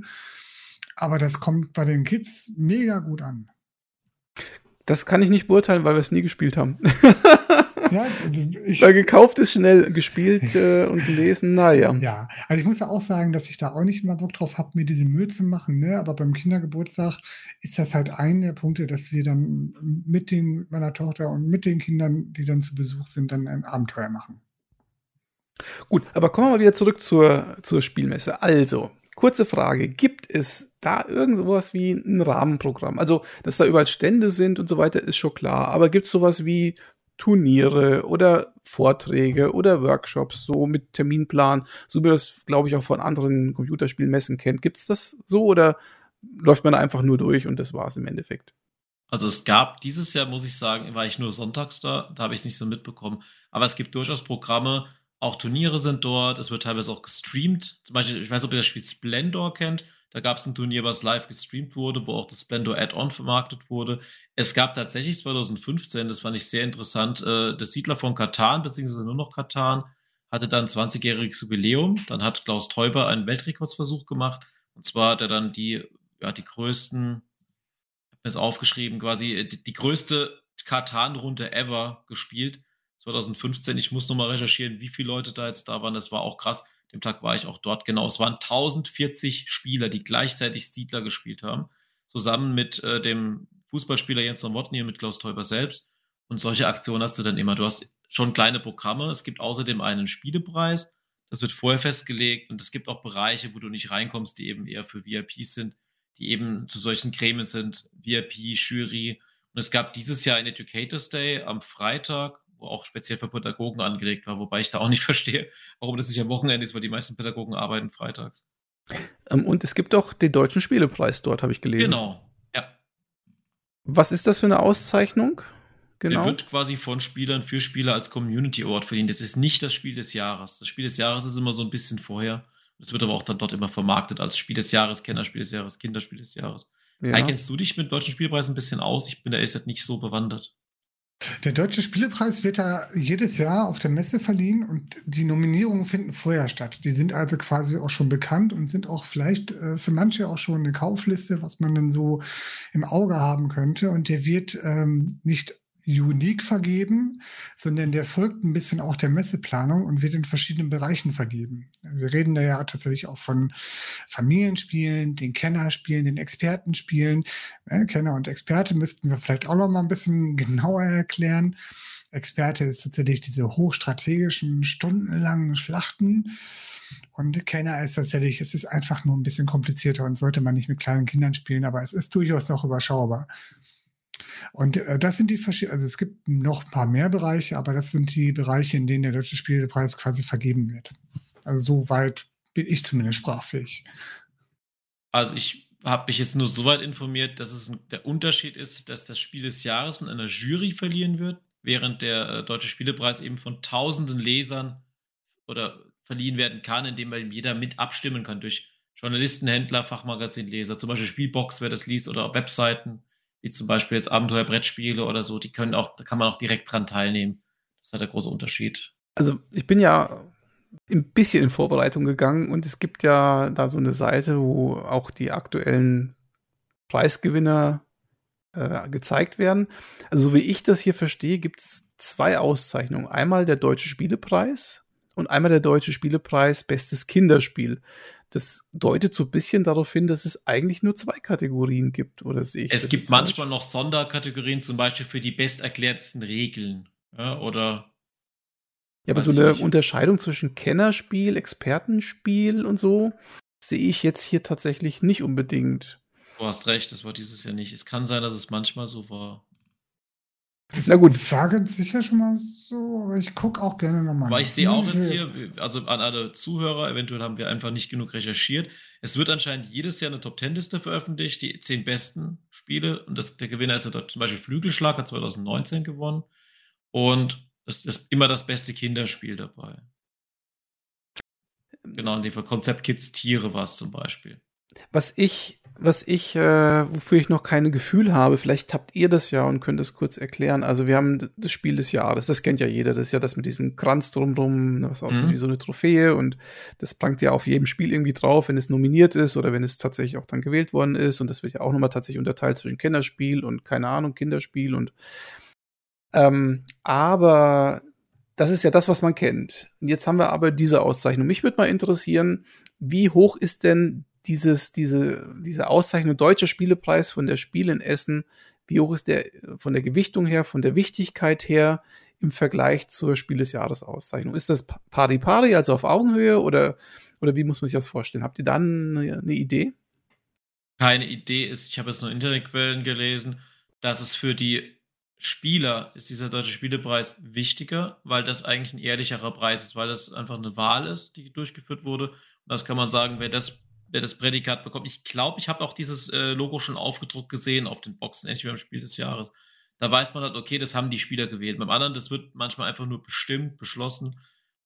Aber das kommt bei den Kids mega gut an. Das kann ich nicht beurteilen, weil wir es nie gespielt haben. Ja, also ich, Weil gekauft ist schnell gespielt äh, und gelesen, naja. Ja, also ich muss ja auch sagen, dass ich da auch nicht immer Bock drauf habe, mir diese Mühe zu machen, ne? Aber beim Kindergeburtstag ist das halt ein der Punkte, dass wir dann mit den, meiner Tochter und mit den Kindern, die dann zu Besuch sind, dann ein Abenteuer machen. Gut, aber kommen wir mal wieder zurück zur, zur Spielmesse. Also, kurze Frage: Gibt es da irgendwas wie ein Rahmenprogramm? Also, dass da überall Stände sind und so weiter, ist schon klar. Aber gibt es sowas wie Turniere oder Vorträge oder Workshops, so mit Terminplan, so wie das, glaube ich, auch von anderen Computerspielmessen kennt. Gibt es das so oder läuft man einfach nur durch und das war es im Endeffekt? Also es gab dieses Jahr, muss ich sagen, war ich nur sonntags da, da habe ich es nicht so mitbekommen. Aber es gibt durchaus Programme, auch Turniere sind dort, es wird teilweise auch gestreamt. Zum Beispiel, ich weiß nicht, ob ihr das Spiel Splendor kennt. Da gab es ein Turnier, was live gestreamt wurde, wo auch das Splendor Add-on vermarktet wurde. Es gab tatsächlich 2015, das fand ich sehr interessant, äh, das Siedler von Katan, beziehungsweise nur noch Katan, hatte dann 20-jähriges Jubiläum. Dann hat Klaus Teuber einen Weltrekordsversuch gemacht. Und zwar hat er dann die, ja, die größten, ich habe mir es aufgeschrieben, quasi äh, die, die größte Katan-Runde ever gespielt. 2015. Ich muss nochmal recherchieren, wie viele Leute da jetzt da waren. Das war auch krass. Dem Tag war ich auch dort. Genau, es waren 1040 Spieler, die gleichzeitig Siedler gespielt haben. Zusammen mit äh, dem Fußballspieler Jens Nowotny und mit Klaus Teuber selbst. Und solche Aktionen hast du dann immer. Du hast schon kleine Programme. Es gibt außerdem einen Spielepreis. Das wird vorher festgelegt. Und es gibt auch Bereiche, wo du nicht reinkommst, die eben eher für VIPs sind, die eben zu solchen Gremien sind. VIP, Jury. Und es gab dieses Jahr ein Educators Day am Freitag, wo auch speziell für Pädagogen angelegt war, wobei ich da auch nicht verstehe, warum das nicht am Wochenende ist, weil die meisten Pädagogen arbeiten freitags. Ähm, und es gibt auch den Deutschen Spielepreis dort, habe ich gelesen. Genau, ja. Was ist das für eine Auszeichnung? Genau. Der wird quasi von Spielern für Spieler als Community Award verliehen. Das ist nicht das Spiel des Jahres. Das Spiel des Jahres ist immer so ein bisschen vorher. Das wird aber auch dann dort immer vermarktet als Spiel des Jahres, Kennerspiel des Jahres, Kinderspiel des Jahres. Ja. Hey, kennst du dich mit deutschen Spielpreisen ein bisschen aus? Ich bin da ehrlich nicht so bewandert. Der Deutsche Spielepreis wird da jedes Jahr auf der Messe verliehen und die Nominierungen finden vorher statt. Die sind also quasi auch schon bekannt und sind auch vielleicht äh, für manche auch schon eine Kaufliste, was man dann so im Auge haben könnte. Und der wird ähm, nicht unique vergeben, sondern der folgt ein bisschen auch der Messeplanung und wird in verschiedenen Bereichen vergeben. Wir reden da ja tatsächlich auch von Familienspielen, den Kennerspielen, den Expertenspielen. Kenner und Experte müssten wir vielleicht auch noch mal ein bisschen genauer erklären. Experte ist tatsächlich diese hochstrategischen, stundenlangen Schlachten. Und Kenner ist tatsächlich, es ist einfach nur ein bisschen komplizierter und sollte man nicht mit kleinen Kindern spielen, aber es ist durchaus noch überschaubar. Und äh, das sind die verschiedenen, also es gibt noch ein paar mehr Bereiche, aber das sind die Bereiche, in denen der Deutsche Spielepreis quasi vergeben wird. Also so weit bin ich zumindest sprachfähig. Also ich habe mich jetzt nur so weit informiert, dass es der Unterschied ist, dass das Spiel des Jahres von einer Jury verliehen wird, während der äh, Deutsche Spielepreis eben von tausenden Lesern oder verliehen werden kann, indem jeder mit abstimmen kann durch Journalisten, Händler, Fachmagazinleser, zum Beispiel Spielbox, wer das liest, oder Webseiten wie zum Beispiel jetzt Abenteuerbrettspiele oder so, die können auch, da kann man auch direkt dran teilnehmen. Das ist halt der große Unterschied. Also ich bin ja ein bisschen in Vorbereitung gegangen und es gibt ja da so eine Seite, wo auch die aktuellen Preisgewinner äh, gezeigt werden. Also so wie ich das hier verstehe, gibt es zwei Auszeichnungen. Einmal der Deutsche Spielepreis und einmal der Deutsche Spielepreis Bestes Kinderspiel das deutet so ein bisschen darauf hin, dass es eigentlich nur zwei Kategorien gibt, oder sehe ich? Es gibt manchmal falsch? noch Sonderkategorien, zum Beispiel für die besterklärtesten Regeln. Ja, oder. Ja, aber so eine nicht. Unterscheidung zwischen Kennerspiel, Expertenspiel und so sehe ich jetzt hier tatsächlich nicht unbedingt. Du hast recht, das war dieses Jahr nicht. Es kann sein, dass es manchmal so war. Na gut. Sagen sicher schon mal so, aber ich gucke auch gerne nochmal. Aber ich sehe auch jetzt hier, also an alle Zuhörer, eventuell haben wir einfach nicht genug recherchiert. Es wird anscheinend jedes Jahr eine Top Ten Liste veröffentlicht, die zehn besten Spiele. Und das, der Gewinner ist ja zum Beispiel Flügelschlag, hat 2019 gewonnen. Und es ist immer das beste Kinderspiel dabei. Genau, in dem Fall Konzept Kids Tiere war es zum Beispiel. Was ich was ich, äh, wofür ich noch keine Gefühl habe, vielleicht habt ihr das ja und könnt es kurz erklären. Also wir haben das Spiel des Jahres, das kennt ja jeder, das ist ja das mit diesem Kranz drumrum, was aussieht mhm. wie so eine Trophäe und das prangt ja auf jedem Spiel irgendwie drauf, wenn es nominiert ist oder wenn es tatsächlich auch dann gewählt worden ist und das wird ja auch nochmal tatsächlich unterteilt zwischen Kinderspiel und keine Ahnung, Kinderspiel und ähm, aber das ist ja das, was man kennt. Und jetzt haben wir aber diese Auszeichnung. Mich würde mal interessieren, wie hoch ist denn dieses, diese, diese Auszeichnung Deutscher Spielepreis von der Spiel in Essen, wie hoch ist der von der Gewichtung her, von der Wichtigkeit her im Vergleich zur Spiel des Jahres Auszeichnung? Ist das pari pari, also auf Augenhöhe oder, oder wie muss man sich das vorstellen? Habt ihr da eine, eine Idee? Keine Idee ist, ich habe jetzt nur Internetquellen gelesen, dass es für die Spieler ist dieser Deutsche Spielepreis wichtiger, weil das eigentlich ein ehrlicherer Preis ist, weil das einfach eine Wahl ist, die durchgeführt wurde. Und das kann man sagen, wer das wer das Prädikat bekommt. Ich glaube, ich habe auch dieses äh, Logo schon aufgedruckt gesehen auf den Boxen, endlich beim Spiel des Jahres. Da weiß man halt, okay, das haben die Spieler gewählt. Beim anderen, das wird manchmal einfach nur bestimmt, beschlossen.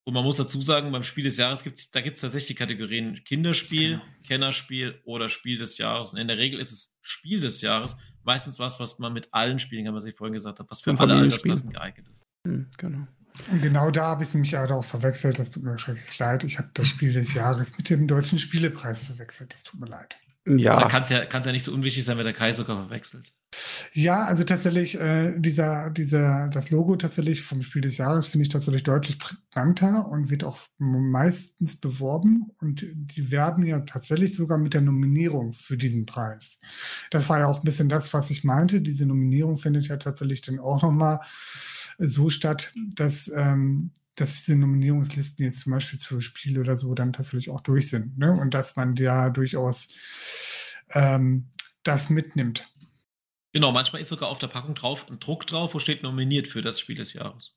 Und man muss dazu sagen, beim Spiel des Jahres gibt es, da gibt es tatsächlich Kategorien Kinderspiel, genau. Kennerspiel oder Spiel des Jahres. Und in der Regel ist es Spiel des Jahres meistens was, was man mit allen Spielen, kann man sich vorhin gesagt hat, was für alle Altersklassen geeignet ist. Hm, genau. Und genau da habe ich mich ja auch verwechselt. Das tut mir schrecklich leid. Ich habe das Spiel des Jahres mit dem Deutschen Spielepreis verwechselt. Das tut mir leid. Ja. Da kann es ja, ja nicht so unwichtig sein, wenn der Kai sogar verwechselt. Ja, also tatsächlich, äh, dieser, dieser, das Logo tatsächlich vom Spiel des Jahres finde ich tatsächlich deutlich prägnanter und wird auch meistens beworben. Und die werben ja tatsächlich sogar mit der Nominierung für diesen Preis. Das war ja auch ein bisschen das, was ich meinte. Diese Nominierung findet ja tatsächlich dann auch nochmal so statt, dass, ähm, dass diese Nominierungslisten jetzt zum Beispiel zu Spiel oder so dann tatsächlich auch durch sind. Ne? Und dass man ja durchaus ähm, das mitnimmt. Genau, manchmal ist sogar auf der Packung drauf ein Druck drauf, wo steht nominiert für das Spiel des Jahres.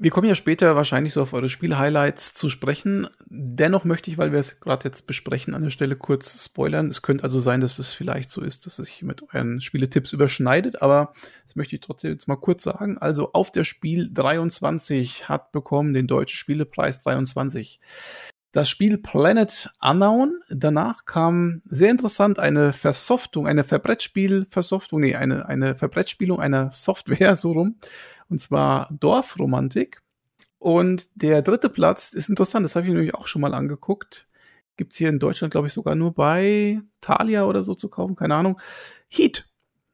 Wir kommen ja später wahrscheinlich so auf eure Spiel-Highlights zu sprechen. Dennoch möchte ich, weil wir es gerade jetzt besprechen, an der Stelle kurz spoilern. Es könnte also sein, dass es vielleicht so ist, dass es sich mit euren Spieletipps überschneidet, aber das möchte ich trotzdem jetzt mal kurz sagen. Also auf der Spiel 23 hat bekommen den Deutschen Spielepreis 23 das Spiel Planet Unknown. Danach kam sehr interessant eine Versoftung, eine Verbrettspiel-Versoftung, nee, eine, eine Verbrettspielung einer Software, so rum. Und zwar Dorfromantik. Und der dritte Platz ist interessant, das habe ich nämlich auch schon mal angeguckt. Gibt es hier in Deutschland, glaube ich, sogar nur bei Thalia oder so zu kaufen, keine Ahnung. Heat,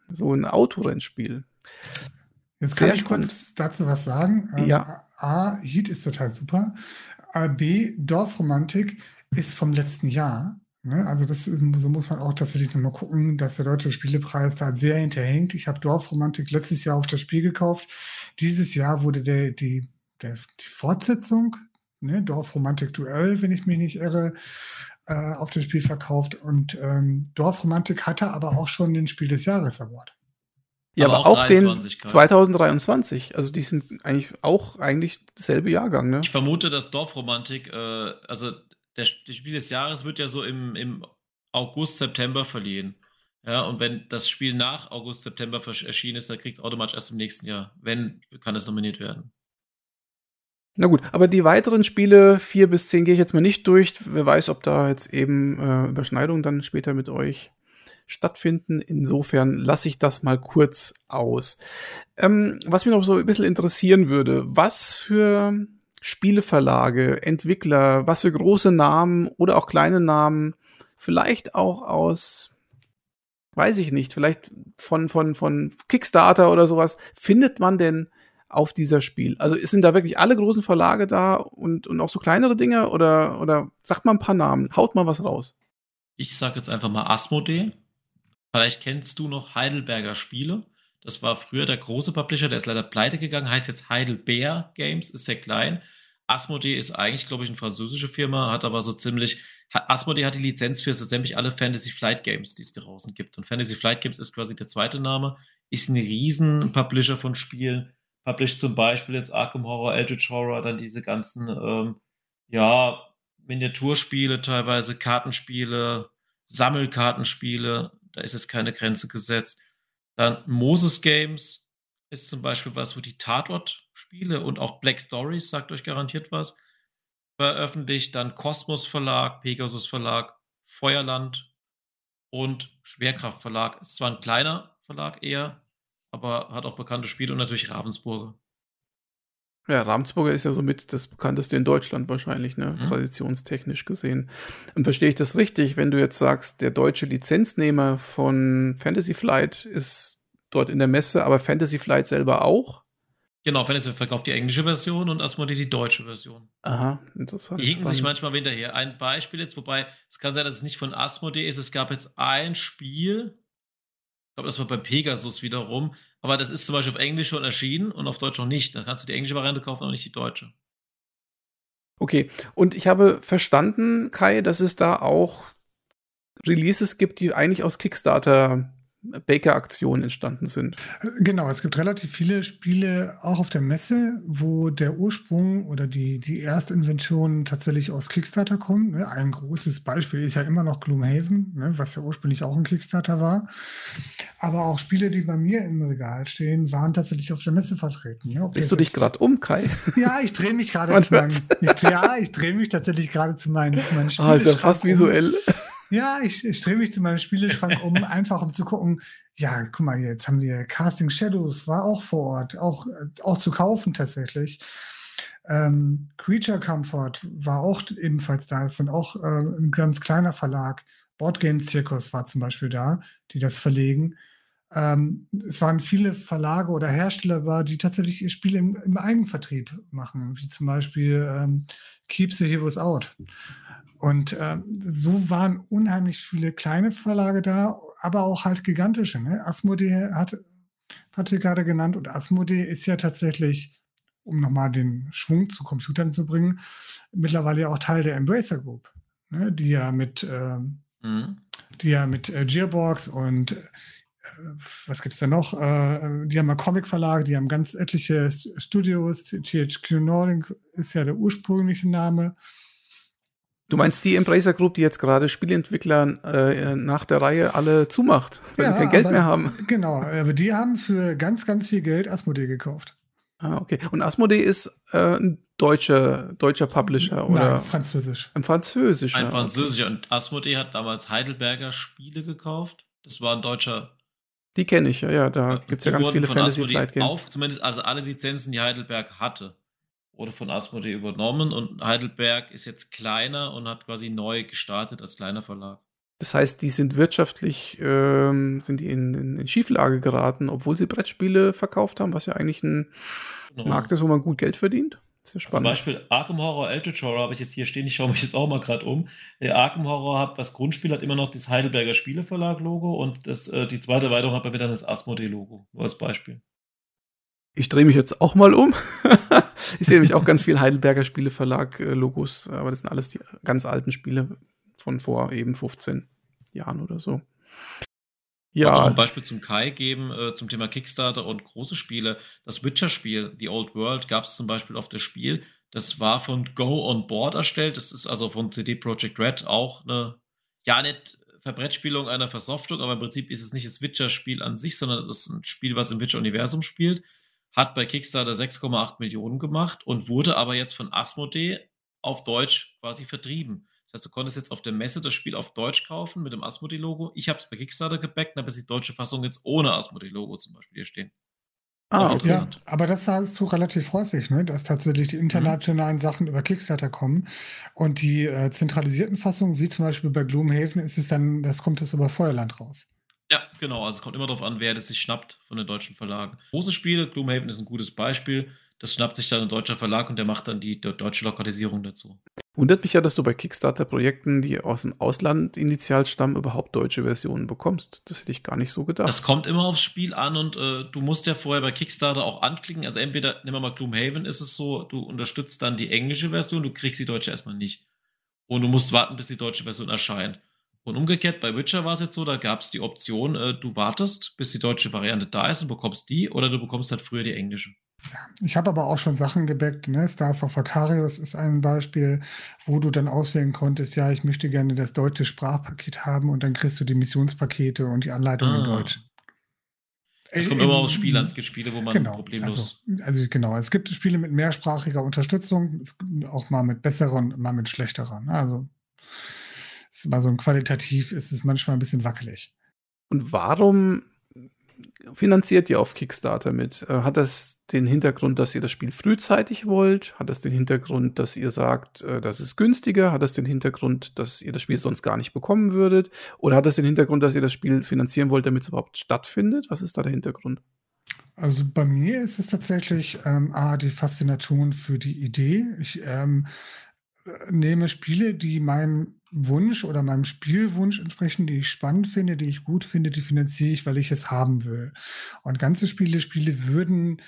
so ein Autorennspiel. Jetzt kann Sehr ich spannend. kurz dazu was sagen. Ähm, ja. A, Heat ist total super. B, Dorfromantik ist vom letzten Jahr. Ne? Also das ist, so muss man auch tatsächlich nochmal gucken, dass der Deutsche Spielepreis da sehr hinterhängt. Ich habe Dorfromantik letztes Jahr auf das Spiel gekauft. Dieses Jahr wurde der, die, der, die Fortsetzung, ne? Dorfromantik Duell, wenn ich mich nicht irre, äh, auf das Spiel verkauft. Und ähm, Dorfromantik hatte aber auch schon den Spiel des Jahres Award. Ja, aber, aber auch, auch den 2023. Also die sind eigentlich auch eigentlich dasselbe Jahrgang, ne? Ich vermute, dass Dorfromantik, äh, also der, das Spiel des Jahres wird ja so im, im August, September verliehen. Ja, und wenn das Spiel nach August, September erschienen ist, dann kriegt es automatisch erst im nächsten Jahr. Wenn, kann es nominiert werden. Na gut, aber die weiteren Spiele, vier bis zehn, gehe ich jetzt mal nicht durch. Wer weiß, ob da jetzt eben äh, Überschneidungen dann später mit euch stattfinden. Insofern lasse ich das mal kurz aus. Ähm, was mich noch so ein bisschen interessieren würde, was für Spieleverlage, Entwickler, was für große Namen oder auch kleine Namen, vielleicht auch aus, weiß ich nicht, vielleicht von, von, von Kickstarter oder sowas, findet man denn auf dieser Spiel? Also sind da wirklich alle großen Verlage da und, und auch so kleinere Dinge oder, oder sagt mal ein paar Namen, haut mal was raus. Ich sag jetzt einfach mal Asmodee. Vielleicht kennst du noch Heidelberger Spiele. Das war früher der große Publisher, der ist leider pleite gegangen, heißt jetzt Heidelbeer Games, ist sehr klein. Asmodee ist eigentlich, glaube ich, eine französische Firma, hat aber so ziemlich Asmodee hat die Lizenz für so sämtlich alle Fantasy Flight Games, die es draußen gibt. Und Fantasy Flight Games ist quasi der zweite Name, ist ein riesen Publisher von Spielen. Published zum Beispiel jetzt Arkham Horror, Eldritch Horror, dann diese ganzen, ähm, ja, Miniaturspiele teilweise, Kartenspiele, Sammelkartenspiele, da ist jetzt keine Grenze gesetzt. Dann Moses Games ist zum Beispiel was, wo die Tatort-Spiele und auch Black Stories, sagt euch garantiert was, veröffentlicht. Dann Kosmos Verlag, Pegasus Verlag, Feuerland und Schwerkraft Verlag. Ist zwar ein kleiner Verlag eher, aber hat auch bekannte Spiele und natürlich Ravensburger. Ja, Ravensburger ist ja somit das bekannteste in Deutschland wahrscheinlich, ne? Mhm. traditionstechnisch gesehen. Und verstehe ich das richtig, wenn du jetzt sagst, der deutsche Lizenznehmer von Fantasy Flight ist dort in der Messe, aber Fantasy Flight selber auch? Genau, Fantasy verkauft die englische Version und Asmodee die deutsche Version. Aha, interessant. Die hinken sich manchmal hinterher. Ein Beispiel jetzt, wobei es kann sein, dass es nicht von Asmodee ist. Es gab jetzt ein Spiel, ich glaube, das war bei Pegasus wiederum, aber das ist zum Beispiel auf Englisch schon erschienen und auf Deutsch noch nicht. Dann kannst du die englische Variante kaufen, aber nicht die deutsche. Okay, und ich habe verstanden, Kai, dass es da auch Releases gibt, die eigentlich aus Kickstarter Baker-Aktionen entstanden sind. Genau, es gibt relativ viele Spiele auch auf der Messe, wo der Ursprung oder die, die Erstinvention tatsächlich aus Kickstarter kommt. Ne? Ein großes Beispiel ist ja immer noch Gloomhaven, ne? was ja ursprünglich auch ein Kickstarter war. Aber auch Spiele, die bei mir im Regal stehen, waren tatsächlich auf der Messe vertreten. Ja, Drehst du dich gerade um, Kai? Ja, ich drehe mich gerade zu meinem. Ich, ja, ich drehe mich tatsächlich gerade zu meinen, zu meinen Ah, ist ja fast visuell. Ja, ich, ich drehe mich zu meinem Spieleschrank um, einfach um zu gucken, ja, guck mal, jetzt haben wir Casting Shadows, war auch vor Ort, auch, auch zu kaufen tatsächlich. Ähm, Creature Comfort war auch ebenfalls da. Es sind auch äh, ein ganz kleiner Verlag. Boardgame Circus war zum Beispiel da, die das verlegen. Ähm, es waren viele Verlage oder Hersteller da, die tatsächlich ihr Spiel im, im Eigenvertrieb machen, wie zum Beispiel ähm, Keep the Heroes Out. Und äh, so waren unheimlich viele kleine Verlage da, aber auch halt gigantische. Ne? Asmodee hat Patrick gerade genannt und Asmodee ist ja tatsächlich, um nochmal den Schwung zu Computern zu bringen, mittlerweile ja auch Teil der Embracer Group, ne? die ja mit, äh, mhm. die ja mit äh, Gearbox und äh, was gibt es da noch? Äh, die haben ja Comic-Verlage, die haben ganz etliche Studios. THQ Nordic ist ja der ursprüngliche Name. Du meinst die Embracer Group, die jetzt gerade Spieleentwicklern äh, nach der Reihe alle zumacht, weil ja, sie kein Geld mehr haben? Genau, aber die haben für ganz, ganz viel Geld Asmodee gekauft. Ah, okay. Und Asmodee ist äh, ein deutscher, deutscher Publisher oder? Nein, französisch. Ein französischer. Ein französischer. Und Asmodee hat damals Heidelberger Spiele gekauft. Das war ein deutscher. Die kenne ich, ja, ja. Da gibt es ja ganz viele Fantasy Flight Games. Auf, zumindest also alle Lizenzen, die Heidelberg hatte wurde von Asmodee übernommen und Heidelberg ist jetzt kleiner und hat quasi neu gestartet als kleiner Verlag. Das heißt, die sind wirtschaftlich ähm, sind die in, in, in, Schieflage geraten, obwohl sie Brettspiele verkauft haben, was ja eigentlich ein genau. Markt ist, wo man gut Geld verdient. Das ist ja spannend. Zum Beispiel Arkham Horror, Eldritch Horror habe ich jetzt hier stehen. Ich schaue mich jetzt auch mal gerade um. Der Arkham Horror hat das Grundspiel hat immer noch das Heidelberger Spieleverlag Logo und das, äh, die zweite Erweiterung hat bei mir dann das Asmodee Logo. Nur als Beispiel. Ich drehe mich jetzt auch mal um. ich sehe nämlich auch ganz viel Heidelberger Spieleverlag-Logos, aber das sind alles die ganz alten Spiele von vor eben 15 Jahren oder so. Ja. Ich ein Beispiel zum Kai geben, äh, zum Thema Kickstarter und große Spiele. Das Witcher-Spiel, The Old World, gab es zum Beispiel auf das Spiel. Das war von Go On Board erstellt. Das ist also von CD Projekt Red auch eine, ja, nicht Verbrettspielung einer Versoftung, aber im Prinzip ist es nicht das Witcher-Spiel an sich, sondern es ist ein Spiel, was im Witcher-Universum spielt hat bei Kickstarter 6,8 Millionen gemacht und wurde aber jetzt von Asmodee auf Deutsch quasi vertrieben. Das heißt, du konntest jetzt auf der Messe das Spiel auf Deutsch kaufen mit dem Asmodee-Logo. Ich habe es bei Kickstarter gebackt, aber die deutsche Fassung jetzt ohne Asmodee-Logo zum Beispiel hier stehen. Ah, okay. Ja, aber das hast du relativ häufig, ne? dass tatsächlich die internationalen mhm. Sachen über Kickstarter kommen und die äh, zentralisierten Fassungen, wie zum Beispiel bei Gloomhaven, ist es dann, das kommt es über Feuerland raus. Ja, genau. Also es kommt immer darauf an, wer das sich schnappt von den deutschen Verlagen. Große Spiele, Gloomhaven ist ein gutes Beispiel. Das schnappt sich dann ein deutscher Verlag und der macht dann die deutsche Lokalisierung dazu. Wundert mich ja, dass du bei Kickstarter-Projekten, die aus dem Ausland initial stammen, überhaupt deutsche Versionen bekommst. Das hätte ich gar nicht so gedacht. Das kommt immer aufs Spiel an und äh, du musst ja vorher bei Kickstarter auch anklicken. Also entweder, nehmen wir mal Gloomhaven, ist es so, du unterstützt dann die englische Version, du kriegst die deutsche erstmal nicht. und du musst warten, bis die deutsche Version erscheint. Und umgekehrt, bei Witcher war es jetzt so, da gab es die Option, äh, du wartest, bis die deutsche Variante da ist und bekommst die, oder du bekommst halt früher die englische. Ich habe aber auch schon Sachen gebackt. Ne? Stars of Acarius ist ein Beispiel, wo du dann auswählen konntest, ja, ich möchte gerne das deutsche Sprachpaket haben und dann kriegst du die Missionspakete und die Anleitung ah. in Deutsch. Es kommt immer aus Spiel an. Es gibt Spiele, wo man genau, problemlos. Also, also, genau, es gibt Spiele mit mehrsprachiger Unterstützung, auch mal mit besserer und mal mit schlechterer. Ne? Also ist immer so ein qualitativ ist es manchmal ein bisschen wackelig. Und warum finanziert ihr auf Kickstarter mit? Äh, hat das den Hintergrund, dass ihr das Spiel frühzeitig wollt? Hat das den Hintergrund, dass ihr sagt, äh, das ist günstiger? Hat das den Hintergrund, dass ihr das Spiel sonst gar nicht bekommen würdet? Oder hat das den Hintergrund, dass ihr das Spiel finanzieren wollt, damit es überhaupt stattfindet? Was ist da der Hintergrund? Also bei mir ist es tatsächlich ähm, A, die Faszination für die Idee. Ich ähm, äh, nehme Spiele, die meinem Wunsch oder meinem Spielwunsch entsprechen, die ich spannend finde, die ich gut finde, die finanziere ich, weil ich es haben will. Und ganze Spiele, Spiele würden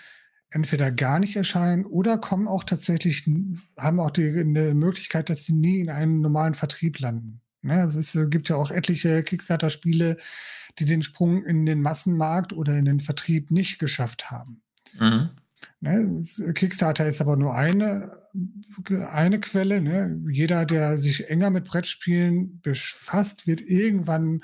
entweder gar nicht erscheinen oder kommen auch tatsächlich, haben auch die eine Möglichkeit, dass sie nie in einem normalen Vertrieb landen. Ne, es äh, gibt ja auch etliche Kickstarter-Spiele, die den Sprung in den Massenmarkt oder in den Vertrieb nicht geschafft haben. Mhm. Ne, Kickstarter ist aber nur eine, eine Quelle. Ne? Jeder, der sich enger mit Brettspielen befasst, wird irgendwann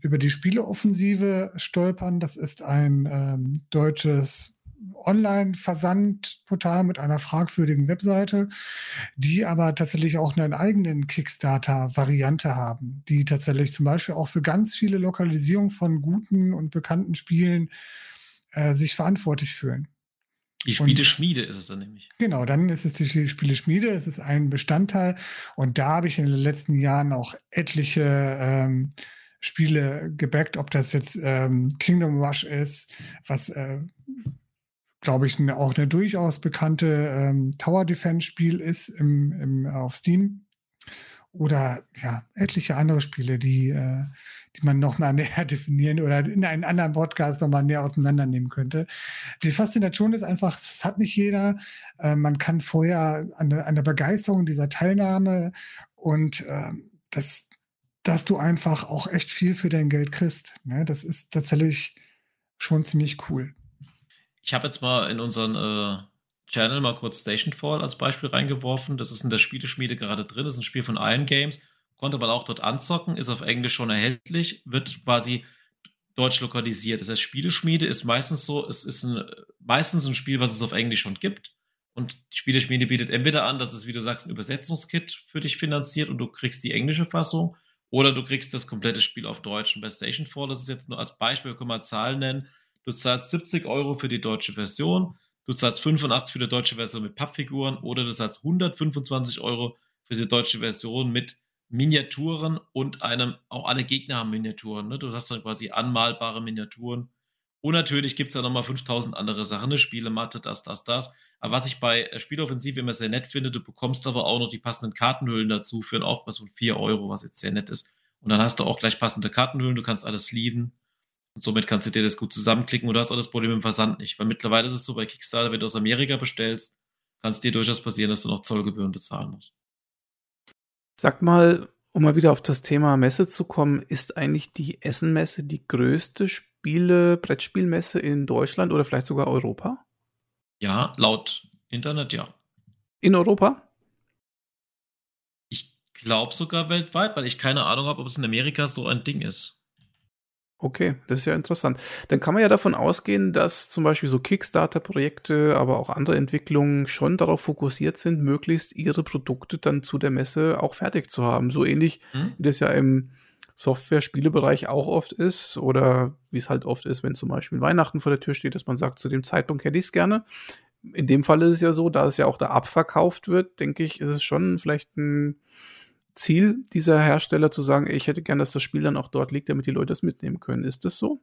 über die Spieleoffensive stolpern. Das ist ein ähm, deutsches Online-Versandportal mit einer fragwürdigen Webseite, die aber tatsächlich auch einen eigenen Kickstarter-Variante haben, die tatsächlich zum Beispiel auch für ganz viele Lokalisierungen von guten und bekannten Spielen äh, sich verantwortlich fühlen. Die Spieleschmiede ist es dann nämlich. Genau, dann ist es die Spieleschmiede, es ist ein Bestandteil. Und da habe ich in den letzten Jahren auch etliche ähm, Spiele gebackt, ob das jetzt ähm, Kingdom Rush ist, was, äh, glaube ich, auch eine durchaus bekannte ähm, Tower Defense Spiel ist im, im, auf Steam oder ja, etliche andere Spiele, die, äh, die man noch mal näher definieren oder in einem anderen Podcast noch mal näher auseinandernehmen könnte. Die Faszination ist einfach, das hat nicht jeder. Äh, man kann vorher an der, an der Begeisterung dieser Teilnahme und äh, das, dass du einfach auch echt viel für dein Geld kriegst. Ne? Das ist tatsächlich schon ziemlich cool. Ich habe jetzt mal in unseren äh, Channel mal kurz Stationfall als Beispiel reingeworfen. Das ist in der Spieleschmiede gerade drin. Das ist ein Spiel von Iron Games. Konnte man auch dort anzocken, ist auf Englisch schon erhältlich, wird quasi deutsch lokalisiert. Das heißt, Spieleschmiede ist meistens so, es ist ein, meistens ein Spiel, was es auf Englisch schon gibt. Und Spieleschmiede bietet entweder an, dass es, wie du sagst, ein Übersetzungskit für dich finanziert und du kriegst die englische Fassung, oder du kriegst das komplette Spiel auf Deutsch. Und bei Stationfall, das ist jetzt nur als Beispiel, können wir Zahlen nennen. Du zahlst 70 Euro für die deutsche Version, du zahlst 85 für die deutsche Version mit Pappfiguren oder du zahlst 125 Euro für die deutsche Version mit Miniaturen und einem, auch alle Gegner haben Miniaturen. Ne? Du hast dann quasi anmalbare Miniaturen. Und natürlich gibt es da nochmal 5000 andere Sachen, eine Spielematte, das, das, das. Aber was ich bei äh, Spieloffensive immer sehr nett finde, du bekommst aber auch noch die passenden Kartenhüllen dazu für einen Aufpreis von 4 Euro, was jetzt sehr nett ist. Und dann hast du auch gleich passende Kartenhüllen, du kannst alles sleeven. Und somit kannst du dir das gut zusammenklicken und hast auch das Problem im Versand nicht. Weil mittlerweile ist es so bei Kickstarter, wenn du aus Amerika bestellst, kann es dir durchaus passieren, dass du noch Zollgebühren bezahlen musst. Sag mal, um mal wieder auf das Thema Messe zu kommen, ist eigentlich die Essenmesse die größte Spiele, Brettspielmesse in Deutschland oder vielleicht sogar Europa? Ja, laut Internet ja. In Europa? Ich glaube sogar weltweit, weil ich keine Ahnung habe, ob es in Amerika so ein Ding ist. Okay, das ist ja interessant. Dann kann man ja davon ausgehen, dass zum Beispiel so Kickstarter-Projekte, aber auch andere Entwicklungen schon darauf fokussiert sind, möglichst ihre Produkte dann zu der Messe auch fertig zu haben. So ähnlich hm? wie das ja im Software-Spielebereich auch oft ist oder wie es halt oft ist, wenn zum Beispiel Weihnachten vor der Tür steht, dass man sagt, zu dem Zeitpunkt hätte ich es gerne. In dem Fall ist es ja so, da es ja auch da abverkauft wird, denke ich, ist es schon vielleicht ein Ziel dieser Hersteller zu sagen, ich hätte gern, dass das Spiel dann auch dort liegt, damit die Leute das mitnehmen können. Ist das so?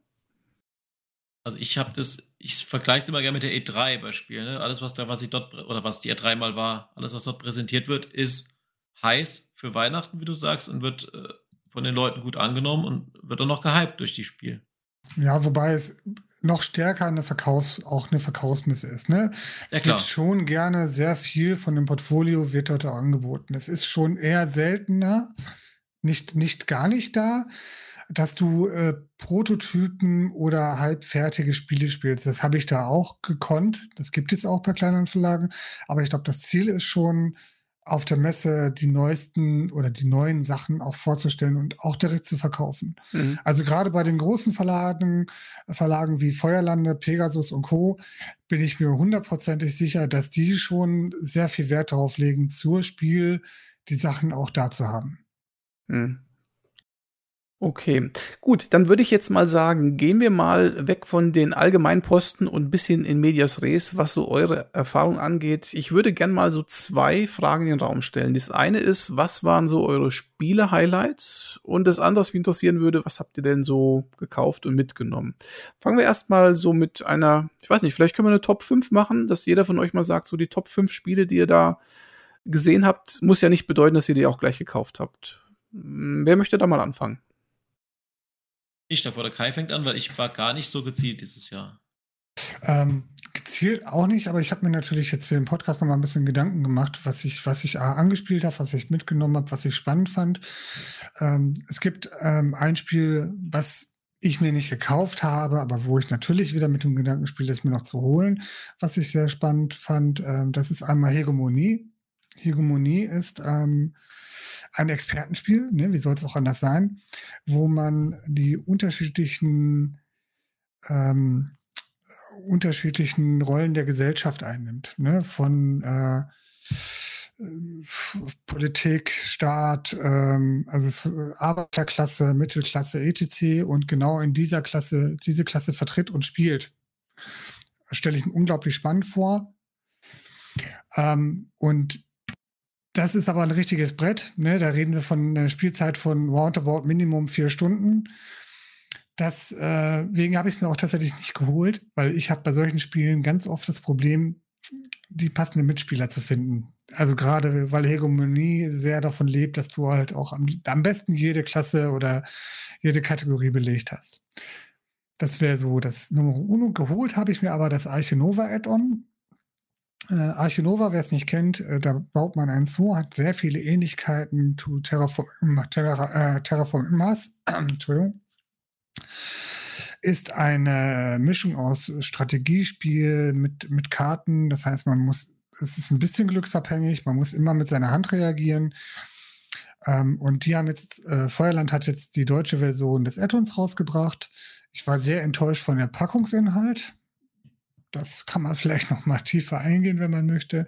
Also ich habe das, ich vergleiche es immer gerne mit der E3 Beispiel. Ne? Alles, was da, was ich dort, oder was die E3 mal war, alles, was dort präsentiert wird, ist heiß für Weihnachten, wie du sagst, und wird äh, von den Leuten gut angenommen und wird dann noch gehypt durch die Spiel. Ja, wobei es noch stärker eine Verkaufs-, auch eine Verkaufsmisse ist. Ne? Es ja, wird schon gerne sehr viel von dem Portfolio wird dort angeboten. Es ist schon eher seltener, nicht, nicht gar nicht da, dass du äh, Prototypen oder halbfertige Spiele spielst. Das habe ich da auch gekonnt. Das gibt es auch bei kleineren Verlagen. Aber ich glaube, das Ziel ist schon, auf der Messe die neuesten oder die neuen Sachen auch vorzustellen und auch direkt zu verkaufen. Mhm. Also gerade bei den großen Verlagen, Verlagen wie Feuerlande, Pegasus und Co. bin ich mir hundertprozentig sicher, dass die schon sehr viel Wert darauf legen, zur Spiel die Sachen auch da zu haben. Mhm. Okay, gut, dann würde ich jetzt mal sagen, gehen wir mal weg von den Allgemeinposten und ein bisschen in Medias Res, was so eure Erfahrung angeht. Ich würde gern mal so zwei Fragen in den Raum stellen. Das eine ist, was waren so eure Spiele-Highlights? Und das andere, was mich interessieren würde, was habt ihr denn so gekauft und mitgenommen? Fangen wir erstmal so mit einer, ich weiß nicht, vielleicht können wir eine Top 5 machen, dass jeder von euch mal sagt, so die Top 5 Spiele, die ihr da gesehen habt, muss ja nicht bedeuten, dass ihr die auch gleich gekauft habt. Hm, wer möchte da mal anfangen? Ich davor, der Kai fängt an, weil ich war gar nicht so gezielt dieses Jahr. Ähm, gezielt auch nicht, aber ich habe mir natürlich jetzt für den Podcast noch mal ein bisschen Gedanken gemacht, was ich, was ich angespielt habe, was ich mitgenommen habe, was ich spannend fand. Ähm, es gibt ähm, ein Spiel, was ich mir nicht gekauft habe, aber wo ich natürlich wieder mit dem Gedanken spiele, es mir noch zu holen, was ich sehr spannend fand. Ähm, das ist einmal Hegemonie. Hegemonie ist ähm, ein Expertenspiel, ne, wie soll es auch anders sein, wo man die unterschiedlichen ähm, unterschiedlichen Rollen der Gesellschaft einnimmt, ne, von äh, Politik, Staat, ähm, also Arbeiterklasse, Mittelklasse, etc. und genau in dieser Klasse, diese Klasse vertritt und spielt. Stelle ich mir unglaublich spannend vor. Ähm, und das ist aber ein richtiges Brett. Ne? Da reden wir von einer Spielzeit von roundabout Minimum vier Stunden. Deswegen äh, habe ich es mir auch tatsächlich nicht geholt, weil ich habe bei solchen Spielen ganz oft das Problem, die passenden Mitspieler zu finden. Also gerade, weil Hegemonie sehr davon lebt, dass du halt auch am, am besten jede Klasse oder jede Kategorie belegt hast. Das wäre so das Nummer uno. Geholt habe ich mir aber das Arche Nova Add-on. Äh, Archinova, wer es nicht kennt, äh, da baut man einen Zoo, hat sehr viele Ähnlichkeiten zu Terraform, Terra, äh, Terraform Mars. Entschuldigung. Ist eine Mischung aus Strategiespiel mit, mit Karten. Das heißt, man muss, es ist ein bisschen glücksabhängig, man muss immer mit seiner Hand reagieren. Ähm, und die haben jetzt, äh, Feuerland hat jetzt die deutsche Version des Addons rausgebracht. Ich war sehr enttäuscht von der Packungsinhalt das kann man vielleicht noch mal tiefer eingehen, wenn man möchte.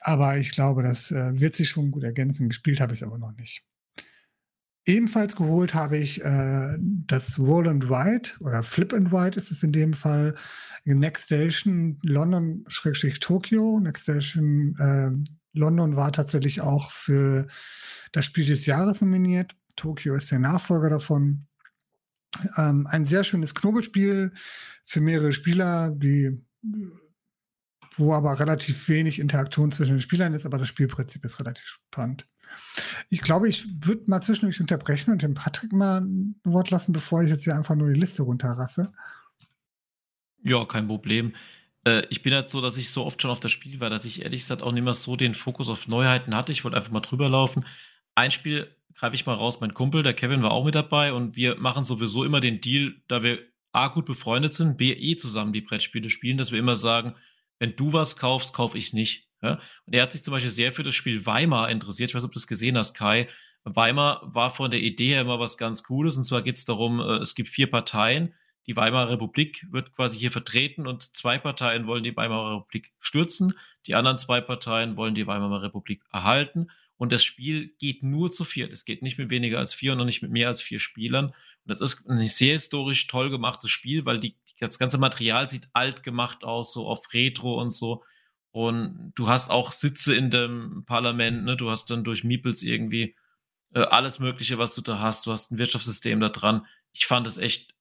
Aber ich glaube, das äh, wird sich schon gut ergänzen. Gespielt habe ich es aber noch nicht. Ebenfalls geholt habe ich äh, das Roll and Ride oder Flip and Ride ist es in dem Fall. Next Station London-Tokio. Next Station äh, London war tatsächlich auch für das Spiel des Jahres nominiert. Tokio ist der Nachfolger davon. Ähm, ein sehr schönes Knobelspiel für mehrere Spieler, die, wo aber relativ wenig Interaktion zwischen den Spielern ist, aber das Spielprinzip ist relativ spannend. Ich glaube, ich würde mal zwischendurch unterbrechen und dem Patrick mal ein Wort lassen, bevor ich jetzt hier einfach nur die Liste runterrasse. Ja, kein Problem. Äh, ich bin halt so, dass ich so oft schon auf das Spiel war, dass ich ehrlich gesagt auch nicht mehr so den Fokus auf Neuheiten hatte. Ich wollte einfach mal drüber laufen. Ein Spiel greife ich mal raus, mein Kumpel, der Kevin war auch mit dabei und wir machen sowieso immer den Deal, da wir A gut befreundet sind, B eh zusammen die Brettspiele spielen, dass wir immer sagen, wenn du was kaufst, kaufe ich es nicht. Ja? Und er hat sich zum Beispiel sehr für das Spiel Weimar interessiert. Ich weiß nicht, ob du das gesehen hast, Kai. Weimar war von der Idee her immer was ganz Cooles. Und zwar geht es darum, äh, es gibt vier Parteien. Die Weimarer Republik wird quasi hier vertreten und zwei Parteien wollen die Weimarer Republik stürzen. Die anderen zwei Parteien wollen die Weimarer Republik erhalten. Und das Spiel geht nur zu viert. Es geht nicht mit weniger als vier und noch nicht mit mehr als vier Spielern. Und das ist ein sehr historisch toll gemachtes Spiel, weil die, das ganze Material sieht alt gemacht aus, so auf Retro und so. Und du hast auch Sitze in dem Parlament, ne? Du hast dann durch Meeples irgendwie äh, alles Mögliche, was du da hast. Du hast ein Wirtschaftssystem da dran. Ich fand es echt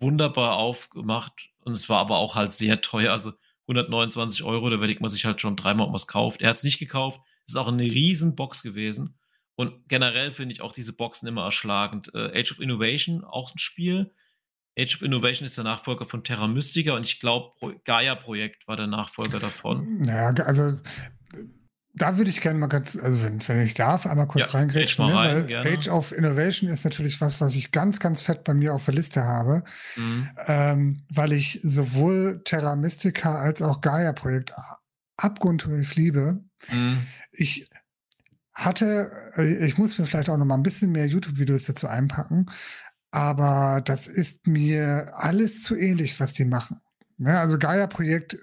wunderbar aufgemacht und es war aber auch halt sehr teuer. Also 129 Euro, da überlegt man sich halt schon dreimal, ob man es kauft. Er hat es nicht gekauft. Ist auch eine riesen Box gewesen. Und generell finde ich auch diese Boxen immer erschlagend. Äh, Age of Innovation, auch ein Spiel. Age of Innovation ist der Nachfolger von Terra Mystica und ich glaube, Gaia-Projekt war der Nachfolger davon. Naja, also da würde ich gerne mal ganz, also wenn, wenn ich darf, einmal kurz ja, reingrätschen, ne? rein, weil Age of Innovation ist natürlich was, was ich ganz, ganz fett bei mir auf der Liste habe, mhm. ähm, weil ich sowohl Terra Mystica als auch Gaia-Projekt abgrundtief liebe. Mhm. Ich hatte, äh, ich muss mir vielleicht auch noch mal ein bisschen mehr YouTube-Videos dazu einpacken, aber das ist mir alles zu ähnlich, was die machen. Ja, ne, also Gaia-Projekt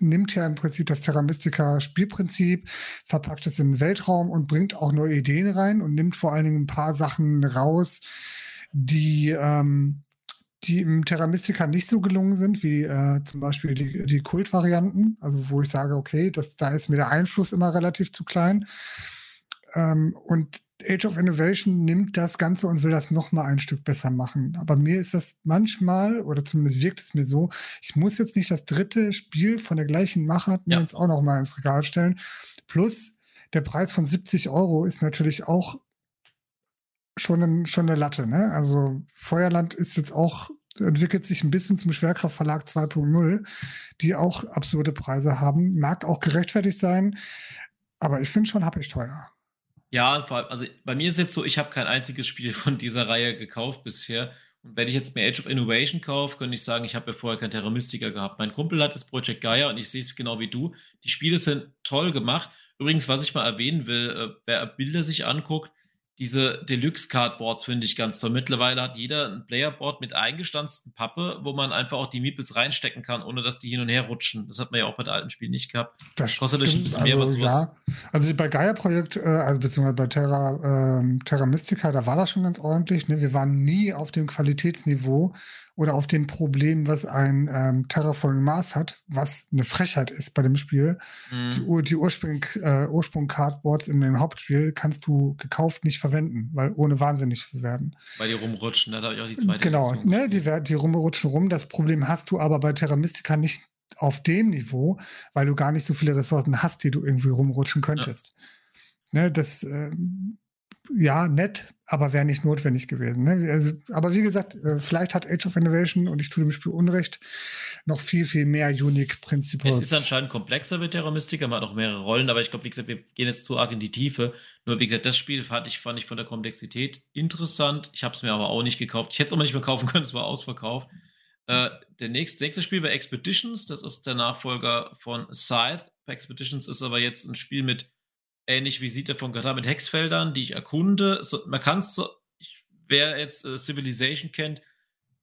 nimmt ja im Prinzip das Terra Mystica Spielprinzip, verpackt es in den Weltraum und bringt auch neue Ideen rein und nimmt vor allen Dingen ein paar Sachen raus, die, ähm, die im Terra Mystica nicht so gelungen sind, wie äh, zum Beispiel die, die Kultvarianten, also wo ich sage, okay, das, da ist mir der Einfluss immer relativ zu klein. Ähm, und Age of Innovation nimmt das Ganze und will das noch mal ein Stück besser machen. Aber mir ist das manchmal, oder zumindest wirkt es mir so, ich muss jetzt nicht das dritte Spiel von der gleichen Machart ja. jetzt auch noch mal ins Regal stellen. Plus, der Preis von 70 Euro ist natürlich auch schon, ein, schon eine Latte. Ne? Also Feuerland ist jetzt auch, entwickelt sich ein bisschen zum Schwerkraftverlag 2.0, die auch absurde Preise haben. Mag auch gerechtfertigt sein, aber ich finde schon ich teuer. Ja, also bei mir ist jetzt so, ich habe kein einziges Spiel von dieser Reihe gekauft bisher. Und wenn ich jetzt mir Age of Innovation kaufe, könnte ich sagen, ich habe ja vorher kein Terra Mystica gehabt. Mein Kumpel hat das Project Gaia und ich sehe es genau wie du. Die Spiele sind toll gemacht. Übrigens, was ich mal erwähnen will, äh, wer Bilder sich anguckt, diese Deluxe-Cardboards finde ich ganz toll. Mittlerweile hat jeder ein Playerboard mit eingestanzten Pappe, wo man einfach auch die Meeples reinstecken kann, ohne dass die hin und her rutschen. Das hat man ja auch bei den alten Spielen nicht gehabt. Das kostet stimmt, ein bisschen mehr, also, was ja. Also bei Gaia-Projekt, äh, also beziehungsweise bei Terra, äh, Terra Mystica, da war das schon ganz ordentlich. Ne? Wir waren nie auf dem Qualitätsniveau, oder auf dem Problem, was ein ähm, Terraforming Mars hat, was eine Frechheit ist bei dem Spiel. Mhm. Die, die Ursprung, äh, Ursprung Cardboards in dem Hauptspiel kannst du gekauft nicht verwenden, weil ohne wahnsinnig zu werden. Weil die rumrutschen, da habe ich auch die zweite Genau, ne, die, die rumrutschen rum. Das Problem hast du aber bei Terra Mystica nicht auf dem Niveau, weil du gar nicht so viele Ressourcen hast, die du irgendwie rumrutschen könntest. Ja. Ne, das äh, ja, nett, aber wäre nicht notwendig gewesen. Ne? Also, aber wie gesagt, äh, vielleicht hat Age of Innovation, und ich tue dem Spiel Unrecht, noch viel, viel mehr Unique Principles. Es ist anscheinend komplexer mit Terra Mystica, man hat auch mehrere Rollen, aber ich glaube, wie gesagt, wir gehen jetzt zu arg in die Tiefe. Nur wie gesagt, das Spiel fand ich, fand ich von der Komplexität interessant. Ich habe es mir aber auch nicht gekauft. Ich hätte es auch nicht mehr kaufen können, es war ausverkauft. Äh, der nächste, nächste Spiel war Expeditions, das ist der Nachfolger von Scythe. Expeditions ist aber jetzt ein Spiel mit ähnlich wie Siedler von Katar mit Hexfeldern, die ich erkunde. So, man kann es so, wer jetzt äh, Civilization kennt,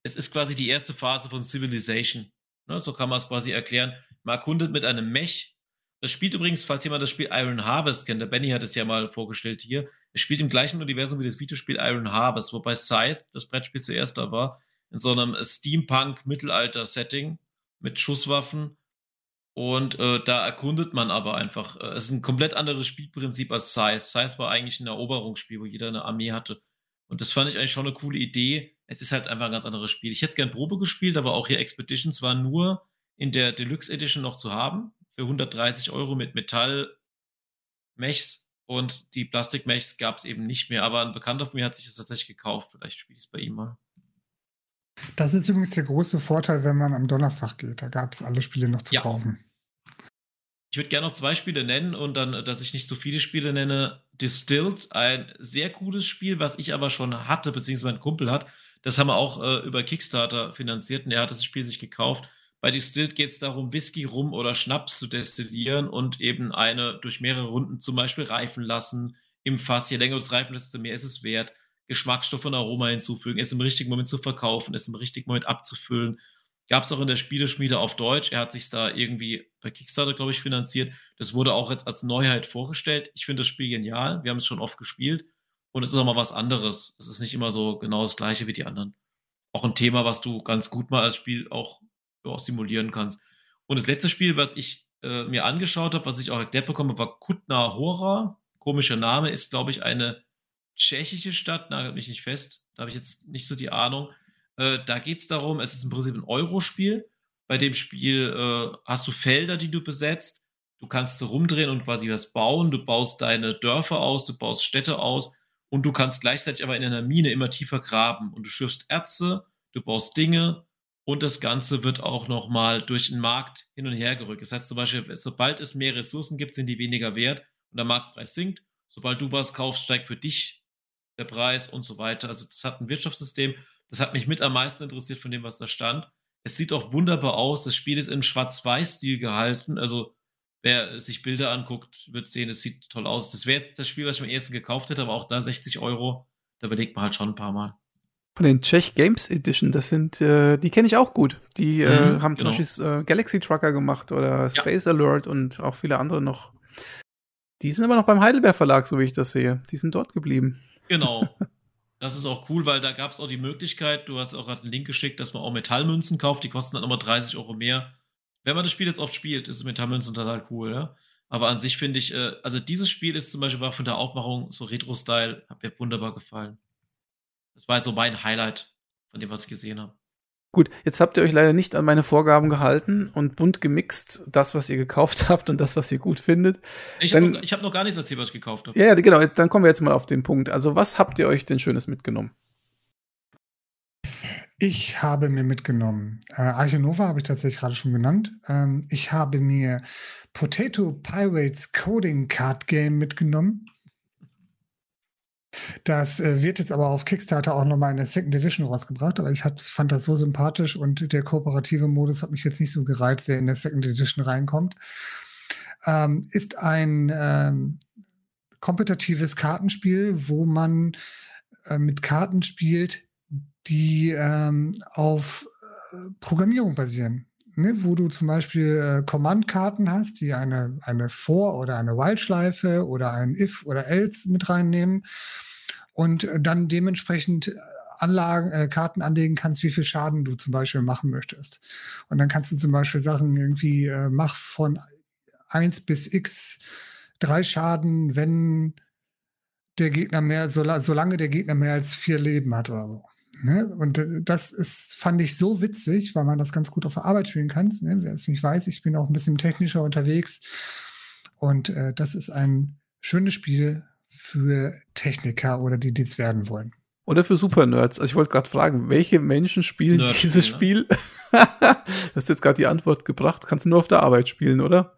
es ist quasi die erste Phase von Civilization. Ne, so kann man es quasi erklären. Man erkundet mit einem Mech. Das spielt übrigens, falls jemand das Spiel Iron Harvest kennt, der Benny hat es ja mal vorgestellt hier. Es spielt im gleichen Universum wie das Videospiel Iron Harvest, wobei Scythe, das Brettspiel zuerst da war, in so einem Steampunk-Mittelalter-Setting mit Schusswaffen und äh, da erkundet man aber einfach. Äh, es ist ein komplett anderes Spielprinzip als Scythe. Scythe war eigentlich ein Eroberungsspiel, wo jeder eine Armee hatte. Und das fand ich eigentlich schon eine coole Idee. Es ist halt einfach ein ganz anderes Spiel. Ich hätte es gern Probe gespielt, aber auch hier Expeditions war nur in der Deluxe Edition noch zu haben. Für 130 Euro mit Metall-Mechs. Und die Plastik-Mechs gab es eben nicht mehr. Aber ein Bekannter von mir hat sich das tatsächlich gekauft. Vielleicht spiele ich es bei ihm mal. Das ist übrigens der große Vorteil, wenn man am Donnerstag geht. Da gab es alle Spiele noch zu ja. kaufen. Ich würde gerne noch zwei Spiele nennen und dann, dass ich nicht so viele Spiele nenne. Distilled, ein sehr cooles Spiel, was ich aber schon hatte, beziehungsweise mein Kumpel hat. Das haben wir auch äh, über Kickstarter finanziert und er hat das Spiel sich gekauft. Bei Distilled geht es darum, Whisky, Rum oder Schnaps zu destillieren und eben eine durch mehrere Runden zum Beispiel reifen lassen im Fass. Je länger du es reifen lässt, desto mehr ist es wert. Geschmacksstoff und Aroma hinzufügen, es im richtigen Moment zu verkaufen, es im richtigen Moment abzufüllen Gab es auch in der Spieleschmiede auf Deutsch. Er hat sich da irgendwie bei Kickstarter, glaube ich, finanziert. Das wurde auch jetzt als Neuheit vorgestellt. Ich finde das Spiel genial. Wir haben es schon oft gespielt. Und es ist auch mal was anderes. Es ist nicht immer so genau das gleiche wie die anderen. Auch ein Thema, was du ganz gut mal als Spiel auch, auch simulieren kannst. Und das letzte Spiel, was ich äh, mir angeschaut habe, was ich auch erklärt bekomme, war Kutna Hora. Komischer Name, ist, glaube ich, eine tschechische Stadt. Nagelt mich nicht fest. Da habe ich jetzt nicht so die Ahnung. Äh, da geht es darum, es ist im Prinzip ein Euro-Spiel. Bei dem Spiel äh, hast du Felder, die du besetzt. Du kannst so rumdrehen und quasi was bauen. Du baust deine Dörfer aus, du baust Städte aus und du kannst gleichzeitig aber in einer Mine immer tiefer graben und du schürfst Erze, du baust Dinge und das Ganze wird auch nochmal durch den Markt hin und her gerückt. Das heißt zum Beispiel, sobald es mehr Ressourcen gibt, sind die weniger wert und der Marktpreis sinkt. Sobald du was kaufst, steigt für dich der Preis und so weiter. Also das hat ein Wirtschaftssystem. Das hat mich mit am meisten interessiert von dem, was da stand. Es sieht auch wunderbar aus. Das Spiel ist im Schwarz-Weiß-Stil gehalten. Also wer sich Bilder anguckt, wird sehen, es sieht toll aus. Das wäre jetzt das Spiel, was ich am ersten gekauft hätte, aber auch da 60 Euro. Da überlegt man halt schon ein paar Mal. Von den Czech Games Edition, das sind, äh, die kenne ich auch gut. Die äh, mhm, haben zum genau. Beispiel äh, Galaxy Trucker gemacht oder Space ja. Alert und auch viele andere noch. Die sind aber noch beim Heidelberg Verlag, so wie ich das sehe. Die sind dort geblieben. Genau. Das ist auch cool, weil da gab es auch die Möglichkeit, du hast auch gerade einen Link geschickt, dass man auch Metallmünzen kauft, die kosten dann immer 30 Euro mehr. Wenn man das Spiel jetzt oft spielt, ist Metallmünzen total cool, ja. Aber an sich finde ich, äh, also dieses Spiel ist zum Beispiel war von der Aufmachung so Retro-Style, hat mir wunderbar gefallen. Das war so mein Highlight von dem, was ich gesehen habe. Gut, jetzt habt ihr euch leider nicht an meine Vorgaben gehalten und bunt gemixt, das, was ihr gekauft habt und das, was ihr gut findet. Ich habe noch, hab noch, gar nichts erzählt, was ich gekauft habe. Ja, ja, genau, dann kommen wir jetzt mal auf den Punkt. Also, was habt ihr euch denn Schönes mitgenommen? Ich habe mir mitgenommen, äh, Archinova habe ich tatsächlich gerade schon genannt. Ähm, ich habe mir Potato Pirates Coding Card Game mitgenommen. Das äh, wird jetzt aber auf Kickstarter auch nochmal in der Second Edition rausgebracht, aber ich hab, fand das so sympathisch und der kooperative Modus hat mich jetzt nicht so gereizt, der in der Second Edition reinkommt. Ähm, ist ein ähm, kompetitives Kartenspiel, wo man äh, mit Karten spielt, die ähm, auf äh, Programmierung basieren. Ne, wo du zum Beispiel äh, Command-Karten hast, die eine, eine For- oder eine While-Schleife oder ein If oder Else mit reinnehmen und dann dementsprechend äh, Anlagen, äh, Karten anlegen kannst, wie viel Schaden du zum Beispiel machen möchtest. Und dann kannst du zum Beispiel Sachen irgendwie, äh, mach von 1 bis X drei Schaden, wenn der Gegner mehr, so, solange der Gegner mehr als vier Leben hat oder so. Ne? Und äh, das ist, fand ich so witzig, weil man das ganz gut auf der Arbeit spielen kann. Ne? Wer es nicht weiß, ich bin auch ein bisschen technischer unterwegs. Und äh, das ist ein schönes Spiel, für Techniker oder die dies werden wollen. Oder für Super-Nerds. Also ich wollte gerade fragen, welche Menschen spielen Nerd dieses Spiel? du hast jetzt gerade die Antwort gebracht. Kannst du nur auf der Arbeit spielen, oder?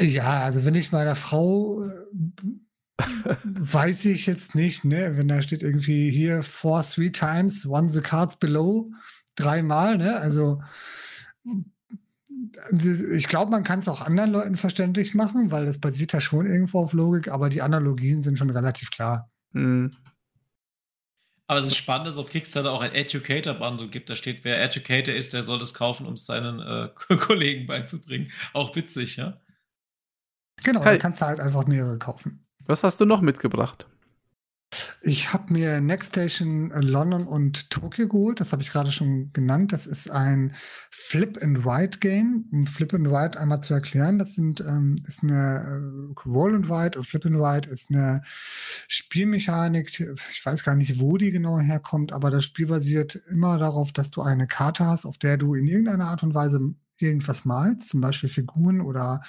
Ja, also wenn ich meiner Frau äh, weiß ich jetzt nicht, ne? Wenn da steht irgendwie hier four three times, one the cards below, dreimal, ne? Also ich glaube, man kann es auch anderen Leuten verständlich machen, weil es basiert ja schon irgendwo auf Logik, aber die Analogien sind schon relativ klar. Mhm. Aber es ist spannend, dass es auf Kickstarter auch ein Educator-Bundle gibt. Da steht, wer Educator ist, der soll das kaufen, um es seinen äh, Kollegen beizubringen. Auch witzig, ja? Genau, Kai, da kannst du halt einfach mehrere kaufen. Was hast du noch mitgebracht? Ich habe mir Next Station London und Tokio geholt. Das habe ich gerade schon genannt. Das ist ein Flip and Write Game. Um Flip and Write einmal zu erklären, das sind, ähm, ist eine äh, Roll and Write und Flip and Write ist eine Spielmechanik. Ich weiß gar nicht, wo die genau herkommt, aber das Spiel basiert immer darauf, dass du eine Karte hast, auf der du in irgendeiner Art und Weise irgendwas malst, zum Beispiel Figuren oder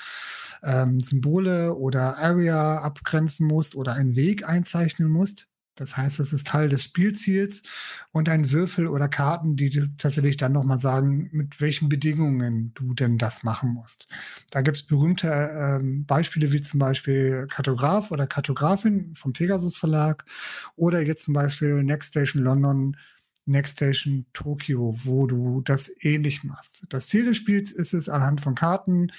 ähm, Symbole oder Area abgrenzen musst oder einen Weg einzeichnen musst. Das heißt, das ist Teil des Spielziels und ein Würfel oder Karten, die tatsächlich dann nochmal sagen, mit welchen Bedingungen du denn das machen musst. Da gibt es berühmte ähm, Beispiele wie zum Beispiel Kartograf oder Kartografin vom Pegasus Verlag oder jetzt zum Beispiel Next Station London, Next Station Tokyo, wo du das ähnlich machst. Das Ziel des Spiels ist es, anhand von Karten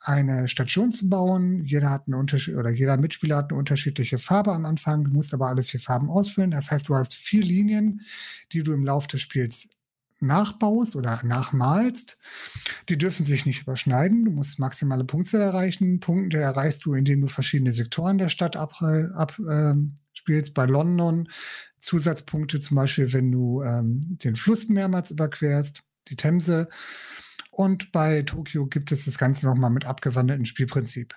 eine Station zu bauen. Jeder hat eine Unterschied oder jeder Mitspieler hat eine unterschiedliche Farbe am Anfang. Du musst aber alle vier Farben ausfüllen. Das heißt, du hast vier Linien, die du im Laufe des Spiels nachbaust oder nachmalst. Die dürfen sich nicht überschneiden. Du musst maximale Punkte erreichen. Punkte erreichst du, indem du verschiedene Sektoren der Stadt abspielst. Ab, äh, Bei London Zusatzpunkte, zum Beispiel, wenn du ähm, den Fluss mehrmals überquerst, die Themse. Und bei Tokio gibt es das Ganze nochmal mit abgewandeltem Spielprinzip.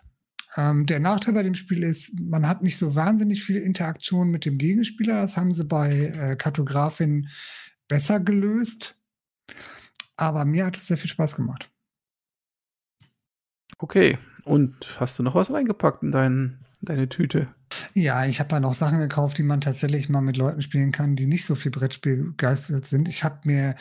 Ähm, der Nachteil bei dem Spiel ist, man hat nicht so wahnsinnig viel Interaktion mit dem Gegenspieler. Das haben sie bei äh, Kartografin besser gelöst. Aber mir hat es sehr viel Spaß gemacht. Okay. Und hast du noch was reingepackt in, dein, in deine Tüte? Ja, ich habe ja noch Sachen gekauft, die man tatsächlich mal mit Leuten spielen kann, die nicht so viel Brettspiel begeistert sind. Ich habe mir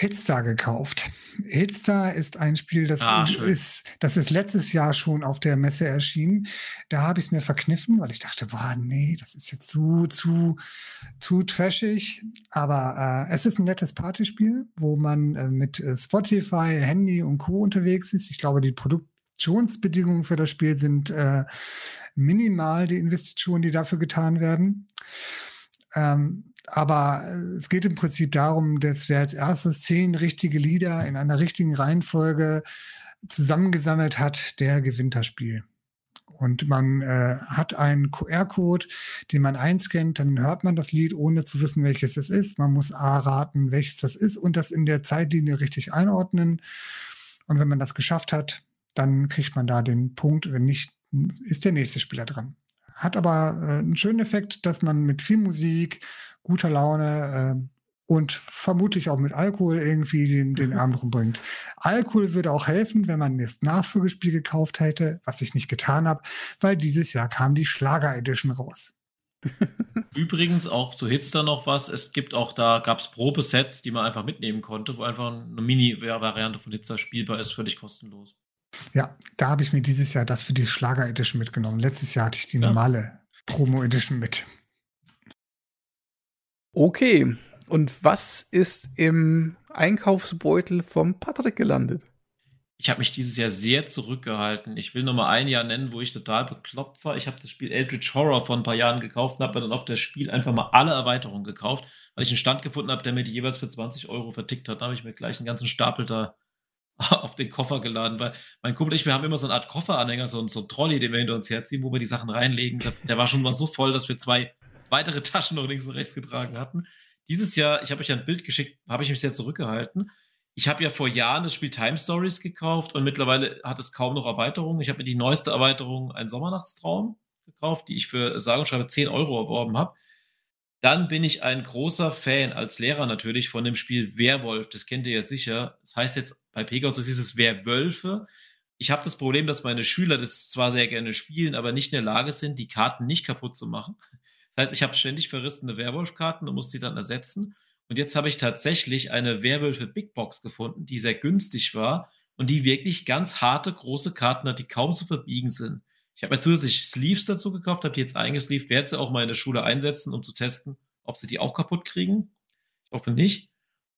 Hitstar gekauft. Hitstar ist ein Spiel, das ah, ist, das ist letztes Jahr schon auf der Messe erschienen. Da habe ich es mir verkniffen, weil ich dachte, boah, nee, das ist jetzt zu, zu, zu trashig. Aber äh, es ist ein nettes Partyspiel, wo man äh, mit äh, Spotify, Handy und Co. unterwegs ist. Ich glaube, die Produktionsbedingungen für das Spiel sind äh, minimal, die Investitionen, die dafür getan werden. Ähm, aber äh, es geht im Prinzip darum, dass wir als erstes zehn richtige Lieder in einer richtigen Reihenfolge zusammengesammelt hat, der gewinnt das Spiel. Und man äh, hat einen QR-Code, den man einscannt, dann hört man das Lied, ohne zu wissen, welches es ist. Man muss A raten, welches das ist und das in der Zeitlinie richtig einordnen. Und wenn man das geschafft hat, dann kriegt man da den Punkt. Wenn nicht, ist der nächste Spieler dran. Hat aber äh, einen schönen Effekt, dass man mit viel Musik, guter Laune äh, und vermutlich auch mit Alkohol irgendwie den, den Abend rumbringt. Alkohol würde auch helfen, wenn man das Nachfolgespiel gekauft hätte, was ich nicht getan habe, weil dieses Jahr kam die Schlager Edition raus. Übrigens auch zu Hitster noch was. Es gibt auch da, gab es Probesets, die man einfach mitnehmen konnte, wo einfach eine Mini-Variante von Hitster spielbar ist, völlig kostenlos. Ja, da habe ich mir dieses Jahr das für die Schlager Edition mitgenommen. Letztes Jahr hatte ich die ja. normale Promo Edition mit. Okay, und was ist im Einkaufsbeutel vom Patrick gelandet? Ich habe mich dieses Jahr sehr zurückgehalten. Ich will nur mal ein Jahr nennen, wo ich total bekloppt war. Ich habe das Spiel Eldritch Horror vor ein paar Jahren gekauft und habe mir dann auf das Spiel einfach mal alle Erweiterungen gekauft, weil ich einen Stand gefunden habe, der mir die jeweils für 20 Euro vertickt hat. Da habe ich mir gleich einen ganzen Stapel da auf den Koffer geladen, weil mein Kumpel und ich, wir haben immer so eine Art Kofferanhänger, so, so einen Trolley, den wir hinter uns herziehen, wo wir die Sachen reinlegen. Der war schon mal so voll, dass wir zwei weitere Taschen noch links und rechts getragen hatten. Dieses Jahr, ich habe euch ein Bild geschickt, habe ich mich sehr zurückgehalten. Ich habe ja vor Jahren das Spiel Time Stories gekauft und mittlerweile hat es kaum noch Erweiterungen. Ich habe mir die neueste Erweiterung, ein Sommernachtstraum, gekauft, die ich für sage und schreibe 10 Euro erworben habe. Dann bin ich ein großer Fan, als Lehrer natürlich, von dem Spiel Werwolf. Das kennt ihr ja sicher. Das heißt jetzt bei Pegasus ist es Werwölfe. Ich habe das Problem, dass meine Schüler das zwar sehr gerne spielen, aber nicht in der Lage sind, die Karten nicht kaputt zu machen. Das heißt, ich habe ständig verrissene Werwolf-Karten und muss die dann ersetzen. Und jetzt habe ich tatsächlich eine Werwölfe Big Box gefunden, die sehr günstig war und die wirklich ganz harte, große Karten hat, die kaum zu verbiegen sind. Ich habe mir zusätzlich Sleeves dazu gekauft, habe die jetzt eingesleeved, werde sie auch mal in der Schule einsetzen, um zu testen, ob sie die auch kaputt kriegen. Ich hoffe nicht.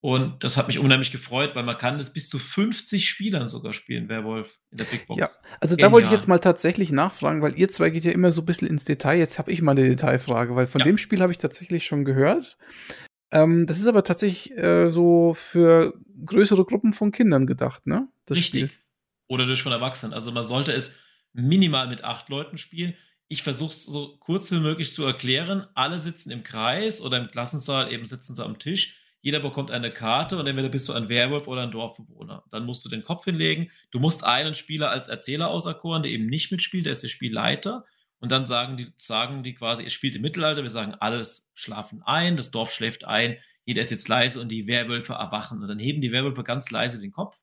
Und das hat mich unheimlich gefreut, weil man kann das bis zu 50 Spielern sogar spielen, Werwolf in der Big Box. Ja, also Genial. da wollte ich jetzt mal tatsächlich nachfragen, weil ihr zwei geht ja immer so ein bisschen ins Detail. Jetzt habe ich mal eine Detailfrage, weil von ja. dem Spiel habe ich tatsächlich schon gehört. Ähm, das ist aber tatsächlich äh, so für größere Gruppen von Kindern gedacht, ne? Das Richtig. Spiel. Oder durch von Erwachsenen. Also man sollte es minimal mit acht Leuten spielen. Ich versuche es so kurz wie möglich zu erklären. Alle sitzen im Kreis oder im Klassensaal, eben sitzen sie am Tisch. Jeder bekommt eine Karte und entweder bist du ein Werwolf oder ein Dorfbewohner. Dann musst du den Kopf hinlegen. Du musst einen Spieler als Erzähler auserkoren, der eben nicht mitspielt, der ist der Spielleiter. Und dann sagen die, sagen die quasi, es spielt im Mittelalter, wir sagen, alles schlafen ein, das Dorf schläft ein, jeder ist jetzt leise und die Werwölfe erwachen. Und dann heben die Werwölfe ganz leise den Kopf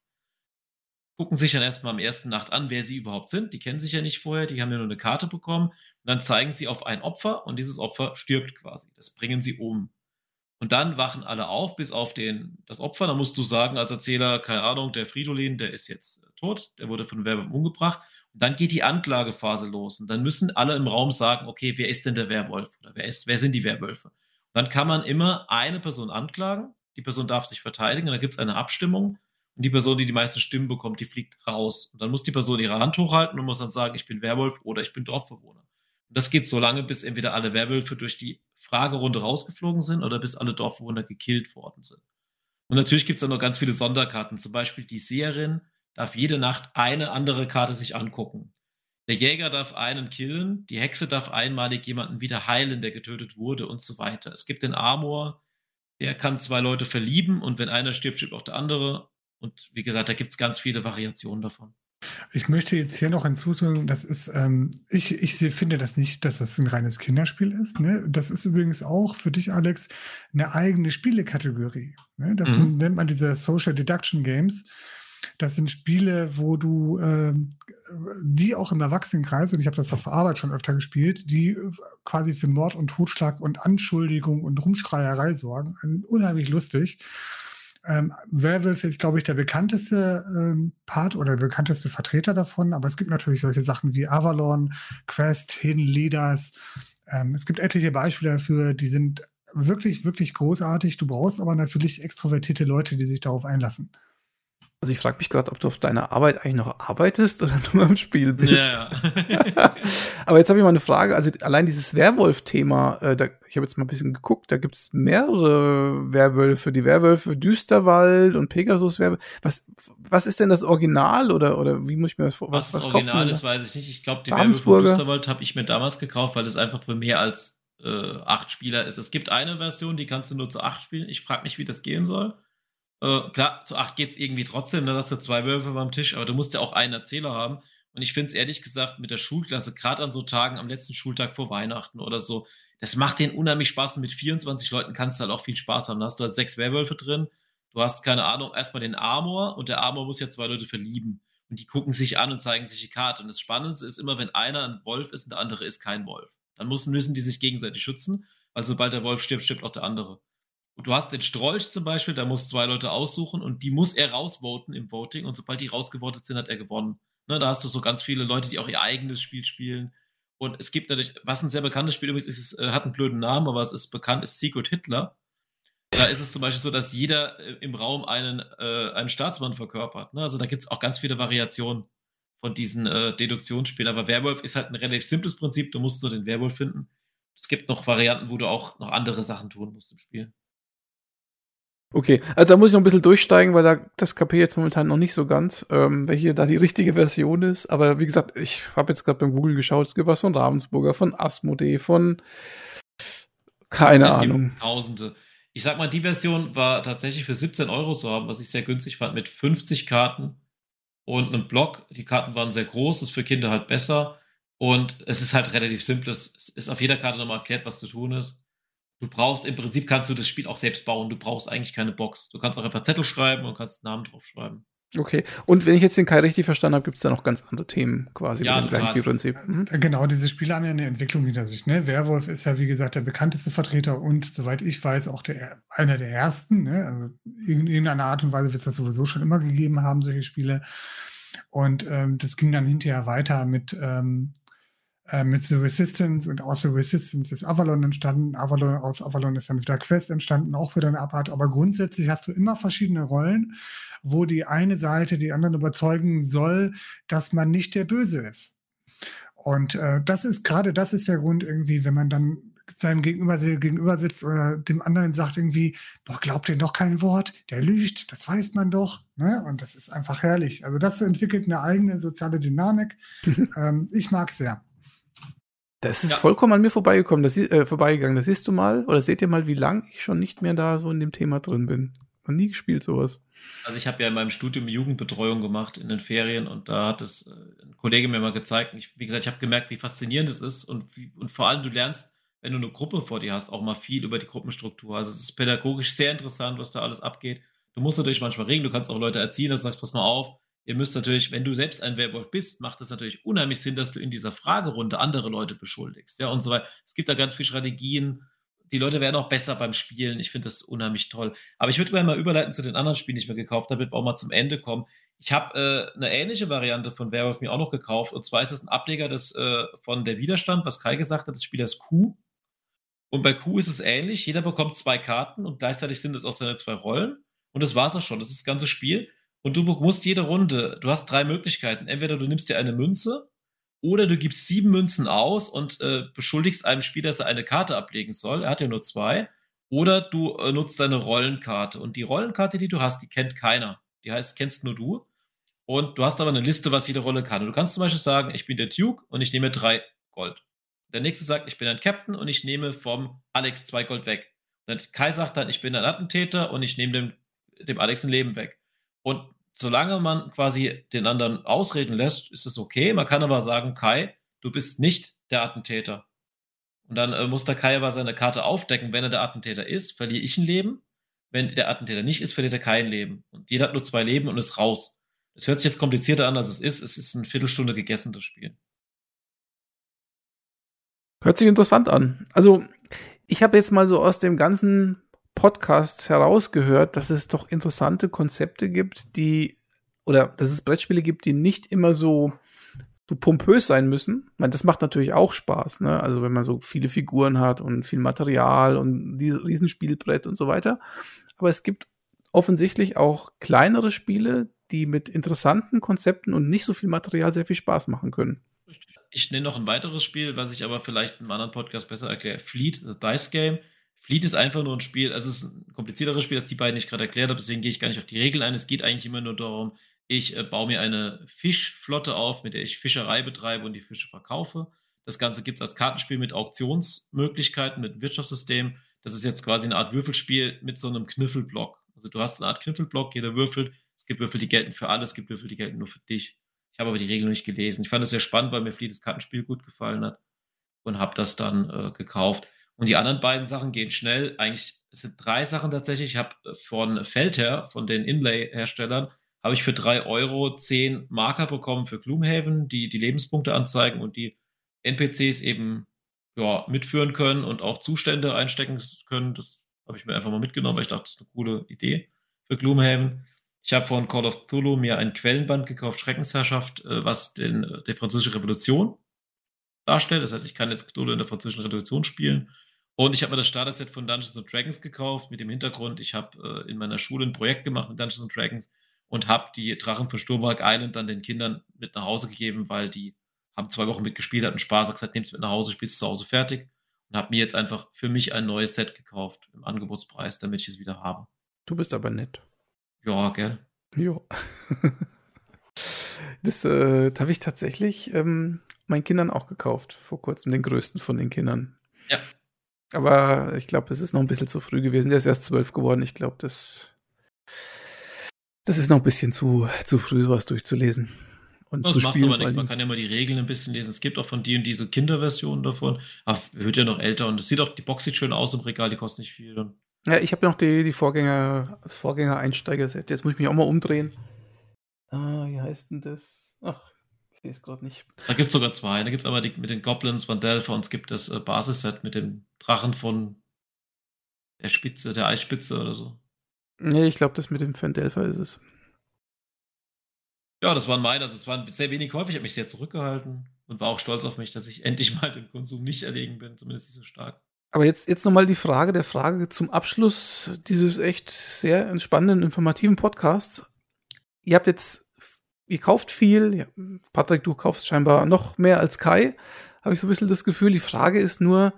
gucken sich dann erstmal am ersten Nacht an, wer sie überhaupt sind. Die kennen sich ja nicht vorher, die haben ja nur eine Karte bekommen. Und dann zeigen sie auf ein Opfer und dieses Opfer stirbt quasi. Das bringen sie um. Und dann wachen alle auf, bis auf den, das Opfer. Da musst du sagen als Erzähler, keine Ahnung, der Fridolin, der ist jetzt tot, der wurde von Werwolf umgebracht. Und dann geht die Anklagephase los. Und dann müssen alle im Raum sagen, okay, wer ist denn der Werwolf? Oder wer, ist, wer sind die Werwölfe? Und dann kann man immer eine Person anklagen. Die Person darf sich verteidigen. Und dann gibt es eine Abstimmung. Und die Person, die die meisten Stimmen bekommt, die fliegt raus. Und dann muss die Person ihre Hand hochhalten und muss dann sagen, ich bin Werwolf oder ich bin Dorfbewohner. Und das geht so lange, bis entweder alle Werwölfe durch die Fragerunde rausgeflogen sind oder bis alle Dorfbewohner gekillt worden sind. Und natürlich gibt es dann noch ganz viele Sonderkarten. Zum Beispiel die Seherin darf jede Nacht eine andere Karte sich angucken. Der Jäger darf einen killen, die Hexe darf einmalig jemanden wieder heilen, der getötet wurde und so weiter. Es gibt den Amor, der kann zwei Leute verlieben und wenn einer stirbt, stirbt auch der andere. Und wie gesagt, da gibt es ganz viele Variationen davon. Ich möchte jetzt hier noch hinzufügen, das ist, ähm, ich, ich finde das nicht, dass das ein reines Kinderspiel ist. Ne? Das ist übrigens auch für dich, Alex, eine eigene Spielekategorie. Ne? Das mhm. nennt man diese Social Deduction Games. Das sind Spiele, wo du äh, die auch im Erwachsenenkreis, und ich habe das auf Arbeit schon öfter gespielt, die quasi für Mord und Totschlag und Anschuldigung und Rumschreierei sorgen. Also unheimlich lustig. Ähm, Werewolf ist, glaube ich, der bekannteste ähm, Part oder der bekannteste Vertreter davon, aber es gibt natürlich solche Sachen wie Avalon, Quest, Hidden Leaders. Ähm, es gibt etliche Beispiele dafür, die sind wirklich, wirklich großartig. Du brauchst aber natürlich extrovertierte Leute, die sich darauf einlassen. Also ich frage mich gerade, ob du auf deiner Arbeit eigentlich noch arbeitest oder nur am Spiel bist. Ja, ja. Aber jetzt habe ich mal eine Frage. Also allein dieses Werwolf-Thema, äh, ich habe jetzt mal ein bisschen geguckt, da gibt es mehrere Werwölfe. Die Werwölfe Düsterwald und Pegasus Werwolf. Was, was ist denn das Original oder, oder wie muss ich mir das vorstellen? Was, was das Original ist, weiß ich nicht. Ich glaube, die Werwölfe Düsterwald habe ich mir damals gekauft, weil es einfach für mehr als äh, acht Spieler ist. Es gibt eine Version, die kannst du nur zu acht spielen. Ich frage mich, wie das gehen soll. Äh, klar, zu acht geht es irgendwie trotzdem, da hast du zwei Wölfe beim Tisch, aber du musst ja auch einen Erzähler haben. Und ich finde es ehrlich gesagt mit der Schulklasse, gerade an so Tagen am letzten Schultag vor Weihnachten oder so, das macht denen unheimlich Spaß. Und mit 24 Leuten kannst du halt auch viel Spaß haben. Da hast du halt sechs Werwölfe drin. Du hast, keine Ahnung, erstmal den Armor und der Armor muss ja zwei Leute verlieben. Und die gucken sich an und zeigen sich die Karte. Und das Spannendste ist immer, wenn einer ein Wolf ist und der andere ist kein Wolf. Dann müssen, müssen die sich gegenseitig schützen, weil sobald der Wolf stirbt, stirbt auch der andere. Du hast den Strolch zum Beispiel, da muss zwei Leute aussuchen und die muss er rausvoten im Voting und sobald die rausgevotet sind, hat er gewonnen. Ne, da hast du so ganz viele Leute, die auch ihr eigenes Spiel spielen. Und es gibt natürlich, was ein sehr bekanntes Spiel übrigens ist, es äh, hat einen blöden Namen, aber es ist bekannt, ist Secret Hitler. Da ist es zum Beispiel so, dass jeder äh, im Raum einen, äh, einen Staatsmann verkörpert. Ne? Also da gibt es auch ganz viele Variationen von diesen äh, Deduktionsspielen. Aber Werwolf ist halt ein relativ simples Prinzip. Du musst nur den Werwolf finden. Es gibt noch Varianten, wo du auch noch andere Sachen tun musst im Spiel. Okay, also da muss ich noch ein bisschen durchsteigen, weil da das KP jetzt momentan noch nicht so ganz, ähm, welche da die richtige Version ist. Aber wie gesagt, ich habe jetzt gerade beim Google geschaut, es gibt was von Ravensburger, von Asmodee, von keine Ahnung. Tausende. Ich sag mal, die Version war tatsächlich für 17 Euro zu haben, was ich sehr günstig fand, mit 50 Karten und einem Block. Die Karten waren sehr groß, ist für Kinder halt besser. Und es ist halt relativ simpel. Es ist auf jeder Karte nochmal erklärt, was zu tun ist. Du brauchst, im Prinzip kannst du das Spiel auch selbst bauen. Du brauchst eigentlich keine Box. Du kannst auch einfach Zettel schreiben und kannst Namen draufschreiben. Okay. Und wenn ich jetzt den Kai richtig verstanden habe, gibt es da noch ganz andere Themen quasi ja, mit dem gleichen Spielprinzip. Mhm. Genau, diese Spiele haben ja eine Entwicklung hinter sich. Ne? Werwolf ist ja, wie gesagt, der bekannteste Vertreter und soweit ich weiß, auch der, einer der ersten. Ne? Also in irgendeiner Art und Weise wird es das sowieso schon immer gegeben haben, solche Spiele. Und ähm, das ging dann hinterher weiter mit ähm, äh, mit The Resistance und aus The Resistance ist Avalon entstanden. Avalon, aus Avalon ist dann wieder Quest entstanden, auch wieder eine Abart. Aber grundsätzlich hast du immer verschiedene Rollen, wo die eine Seite die anderen überzeugen soll, dass man nicht der Böse ist. Und äh, das ist gerade das ist der Grund irgendwie, wenn man dann seinem Gegenüber, gegenüber sitzt oder dem anderen sagt irgendwie, boah, glaubt ihr doch kein Wort, der lügt, das weiß man doch. Ne? Und das ist einfach herrlich. Also das entwickelt eine eigene soziale Dynamik. ähm, ich mag es sehr. Das ist ja. vollkommen an mir vorbeigekommen, das, äh, vorbeigegangen. Das siehst du mal, oder seht ihr mal, wie lang ich schon nicht mehr da so in dem Thema drin bin. Noch nie gespielt sowas. Also ich habe ja in meinem Studium Jugendbetreuung gemacht in den Ferien und da hat es äh, ein Kollege mir mal gezeigt. Ich, wie gesagt, ich habe gemerkt, wie faszinierend es ist und, wie, und vor allem du lernst, wenn du eine Gruppe vor dir hast, auch mal viel über die Gruppenstruktur. Also es ist pädagogisch sehr interessant, was da alles abgeht. Du musst natürlich manchmal reden, du kannst auch Leute erziehen, dass du sagst, pass mal auf, ihr müsst natürlich, wenn du selbst ein Werwolf bist, macht es natürlich unheimlich Sinn, dass du in dieser Fragerunde andere Leute beschuldigst. Ja, und so weiter. Es gibt da ganz viele Strategien. Die Leute werden auch besser beim Spielen. Ich finde das unheimlich toll. Aber ich würde gerne mal überleiten zu den anderen Spielen, die ich mir gekauft habe, damit wir auch mal zum Ende kommen. Ich habe äh, eine ähnliche Variante von Werwolf mir auch noch gekauft. Und zwar ist es ein Ableger des, äh, von Der Widerstand, was Kai gesagt hat, des Spielers Q. Und bei Q ist es ähnlich. Jeder bekommt zwei Karten und gleichzeitig sind es auch seine zwei Rollen. Und das war es auch schon. Das ist das ganze Spiel. Und du musst jede Runde, du hast drei Möglichkeiten. Entweder du nimmst dir eine Münze oder du gibst sieben Münzen aus und äh, beschuldigst einem Spieler, dass er eine Karte ablegen soll. Er hat ja nur zwei. Oder du äh, nutzt deine Rollenkarte. Und die Rollenkarte, die du hast, die kennt keiner. Die heißt, kennst nur du. Und du hast aber eine Liste, was jede Rolle kann. Und du kannst zum Beispiel sagen, ich bin der Duke und ich nehme drei Gold. Der nächste sagt, ich bin ein Captain und ich nehme vom Alex zwei Gold weg. Und Kai sagt dann, ich bin ein Attentäter und ich nehme dem, dem Alex ein Leben weg. Und solange man quasi den anderen ausreden lässt, ist es okay. Man kann aber sagen, Kai, du bist nicht der Attentäter. Und dann äh, muss der Kai aber seine Karte aufdecken. Wenn er der Attentäter ist, verliere ich ein Leben. Wenn der Attentäter nicht ist, verliert er kein Leben. Und jeder hat nur zwei Leben und ist raus. Es hört sich jetzt komplizierter an, als es ist. Es ist eine Viertelstunde gegessen, das Spiel. Hört sich interessant an. Also, ich habe jetzt mal so aus dem ganzen Podcast herausgehört, dass es doch interessante Konzepte gibt, die, oder dass es Brettspiele gibt, die nicht immer so, so pompös sein müssen. Ich meine, das macht natürlich auch Spaß, ne? Also, wenn man so viele Figuren hat und viel Material und dieses Riesenspielbrett und so weiter. Aber es gibt offensichtlich auch kleinere Spiele, die mit interessanten Konzepten und nicht so viel Material sehr viel Spaß machen können. Ich nenne noch ein weiteres Spiel, was ich aber vielleicht einem anderen Podcast besser erkläre. Fleet, the Dice Game. Fleet ist einfach nur ein Spiel, also es ist ein komplizierteres Spiel, als die beiden ich gerade erklärt habe, deswegen gehe ich gar nicht auf die Regeln ein. Es geht eigentlich immer nur darum, ich äh, baue mir eine Fischflotte auf, mit der ich Fischerei betreibe und die Fische verkaufe. Das Ganze gibt es als Kartenspiel mit Auktionsmöglichkeiten, mit Wirtschaftssystem. Das ist jetzt quasi eine Art Würfelspiel mit so einem Kniffelblock. Also du hast eine Art Kniffelblock, jeder würfelt. Es gibt Würfel, die gelten für alle, es gibt Würfel, die gelten nur für dich. Ich habe aber die Regeln nicht gelesen. Ich fand es sehr spannend, weil mir Fleet das Kartenspiel gut gefallen hat und habe das dann äh, gekauft. Und die anderen beiden Sachen gehen schnell. Eigentlich sind drei Sachen tatsächlich. Ich habe äh, von Feldherr, von den Inlay-Herstellern, habe ich für drei Euro zehn Marker bekommen für Gloomhaven, die die Lebenspunkte anzeigen und die NPCs eben ja, mitführen können und auch Zustände einstecken können. Das habe ich mir einfach mal mitgenommen, weil ich dachte, das ist eine coole Idee für Gloomhaven. Ich habe von Call of Cthulhu mir ein Quellenband gekauft, Schreckensherrschaft, äh, was den, äh, die französische Revolution darstellt. Das heißt, ich kann jetzt Cthulhu in der französischen Revolution spielen. Und ich habe mir das Starter-Set von Dungeons and Dragons gekauft, mit dem Hintergrund, ich habe äh, in meiner Schule ein Projekt gemacht mit Dungeons and Dragons und habe die Drachen von Sturmwalk Island dann den Kindern mit nach Hause gegeben, weil die haben zwei Wochen mitgespielt, hatten Spaß, gesagt, nehmt es mit nach Hause, spielt es zu Hause fertig und habe mir jetzt einfach für mich ein neues Set gekauft im Angebotspreis, damit ich es wieder habe. Du bist aber nett. Ja, gell? Ja. das äh, habe ich tatsächlich ähm, meinen Kindern auch gekauft, vor kurzem, den größten von den Kindern. Ja. Aber ich glaube, es ist noch ein bisschen zu früh gewesen. Der ist erst zwölf geworden. Ich glaube, das, das ist noch ein bisschen zu, zu früh, sowas durchzulesen. Und das macht spielen, aber nichts. Man kann ja mal die Regeln ein bisschen lesen. Es gibt auch von die und diese Kinderversionen davon. Aber wird ja noch älter und es sieht auch, die Box sieht schön aus im Regal, die kostet nicht viel. Dann. Ja, ich habe noch die, die Vorgänger, das Vorgänger-Einsteiger-Set. Jetzt muss ich mich auch mal umdrehen. Ah, wie heißt denn das? Ach, ich sehe es gerade nicht. Da gibt es sogar zwei. Da gibt es einmal die mit den Goblins von Delphi und es gibt das äh, Basisset mit dem Drachen von der Spitze, der Eisspitze oder so. Nee, ich glaube, das mit dem Fan Delphi ist es. Ja, das waren meine. Also, es waren sehr wenig häufig. Ich habe mich sehr zurückgehalten und war auch stolz auf mich, dass ich endlich mal dem Konsum nicht erlegen bin, zumindest nicht so stark. Aber jetzt, jetzt nochmal die Frage der Frage zum Abschluss dieses echt sehr entspannenden, informativen Podcasts. Ihr habt jetzt, ihr kauft viel. Ja, Patrick, du kaufst scheinbar noch mehr als Kai. Habe ich so ein bisschen das Gefühl. Die Frage ist nur,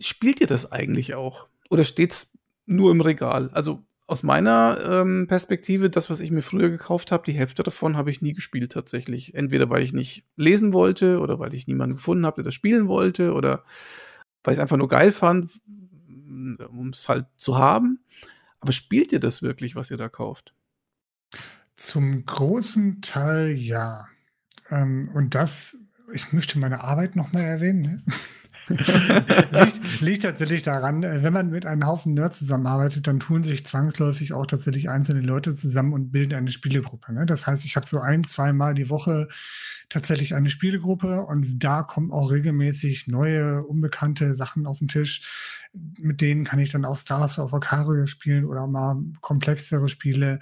spielt ihr das eigentlich auch? Oder steht's nur im Regal? Also aus meiner ähm, Perspektive, das, was ich mir früher gekauft habe, die Hälfte davon habe ich nie gespielt tatsächlich. Entweder weil ich nicht lesen wollte oder weil ich niemanden gefunden habe, der das spielen wollte oder weil ich es einfach nur geil fand, um es halt zu haben. Aber spielt ihr das wirklich, was ihr da kauft? Zum großen Teil ja. Ähm, und das, ich möchte meine Arbeit nochmal erwähnen. Ne? liegt, liegt, tatsächlich daran, äh, wenn man mit einem Haufen Nerds zusammenarbeitet, dann tun sich zwangsläufig auch tatsächlich einzelne Leute zusammen und bilden eine Spielegruppe. Ne? Das heißt, ich habe so ein, zweimal die Woche tatsächlich eine Spielegruppe und da kommen auch regelmäßig neue, unbekannte Sachen auf den Tisch. Mit denen kann ich dann auch Stars of Acario spielen oder mal komplexere Spiele.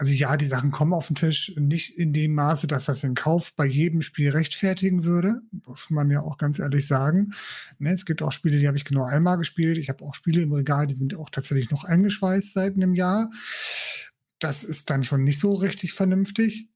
Also ja, die Sachen kommen auf den Tisch, nicht in dem Maße, dass das den Kauf bei jedem Spiel rechtfertigen würde, muss man ja auch ganz ehrlich sagen. Ne, es gibt auch Spiele, die habe ich genau einmal gespielt. Ich habe auch Spiele im Regal, die sind auch tatsächlich noch eingeschweißt seit einem Jahr. Das ist dann schon nicht so richtig vernünftig.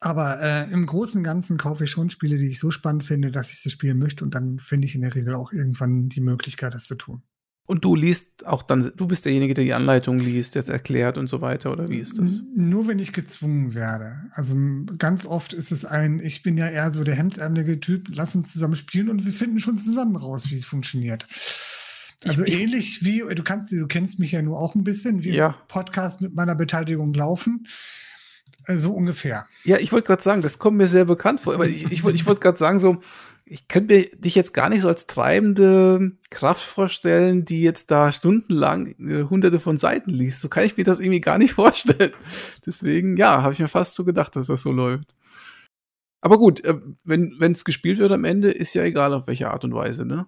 Aber äh, im Großen und Ganzen kaufe ich schon Spiele, die ich so spannend finde, dass ich sie spielen möchte. Und dann finde ich in der Regel auch irgendwann die Möglichkeit, das zu tun. Und du liest auch dann, du bist derjenige, der die Anleitung liest, jetzt erklärt und so weiter, oder wie ist das? Nur wenn ich gezwungen werde. Also ganz oft ist es ein, ich bin ja eher so der hemdärmelige Typ, lass uns zusammen spielen und wir finden schon zusammen raus, wie es funktioniert. Also ich, ähnlich wie, du kannst, du kennst mich ja nur auch ein bisschen, wie ja. Podcast mit meiner Beteiligung laufen. So ungefähr. Ja, ich wollte gerade sagen, das kommt mir sehr bekannt vor, aber ich, ich, ich wollte gerade sagen, so, ich könnte mir dich jetzt gar nicht so als treibende Kraft vorstellen, die jetzt da stundenlang äh, hunderte von Seiten liest. So kann ich mir das irgendwie gar nicht vorstellen. Deswegen, ja, habe ich mir fast so gedacht, dass das so läuft. Aber gut, äh, wenn es gespielt wird am Ende, ist ja egal auf welche Art und Weise, ne?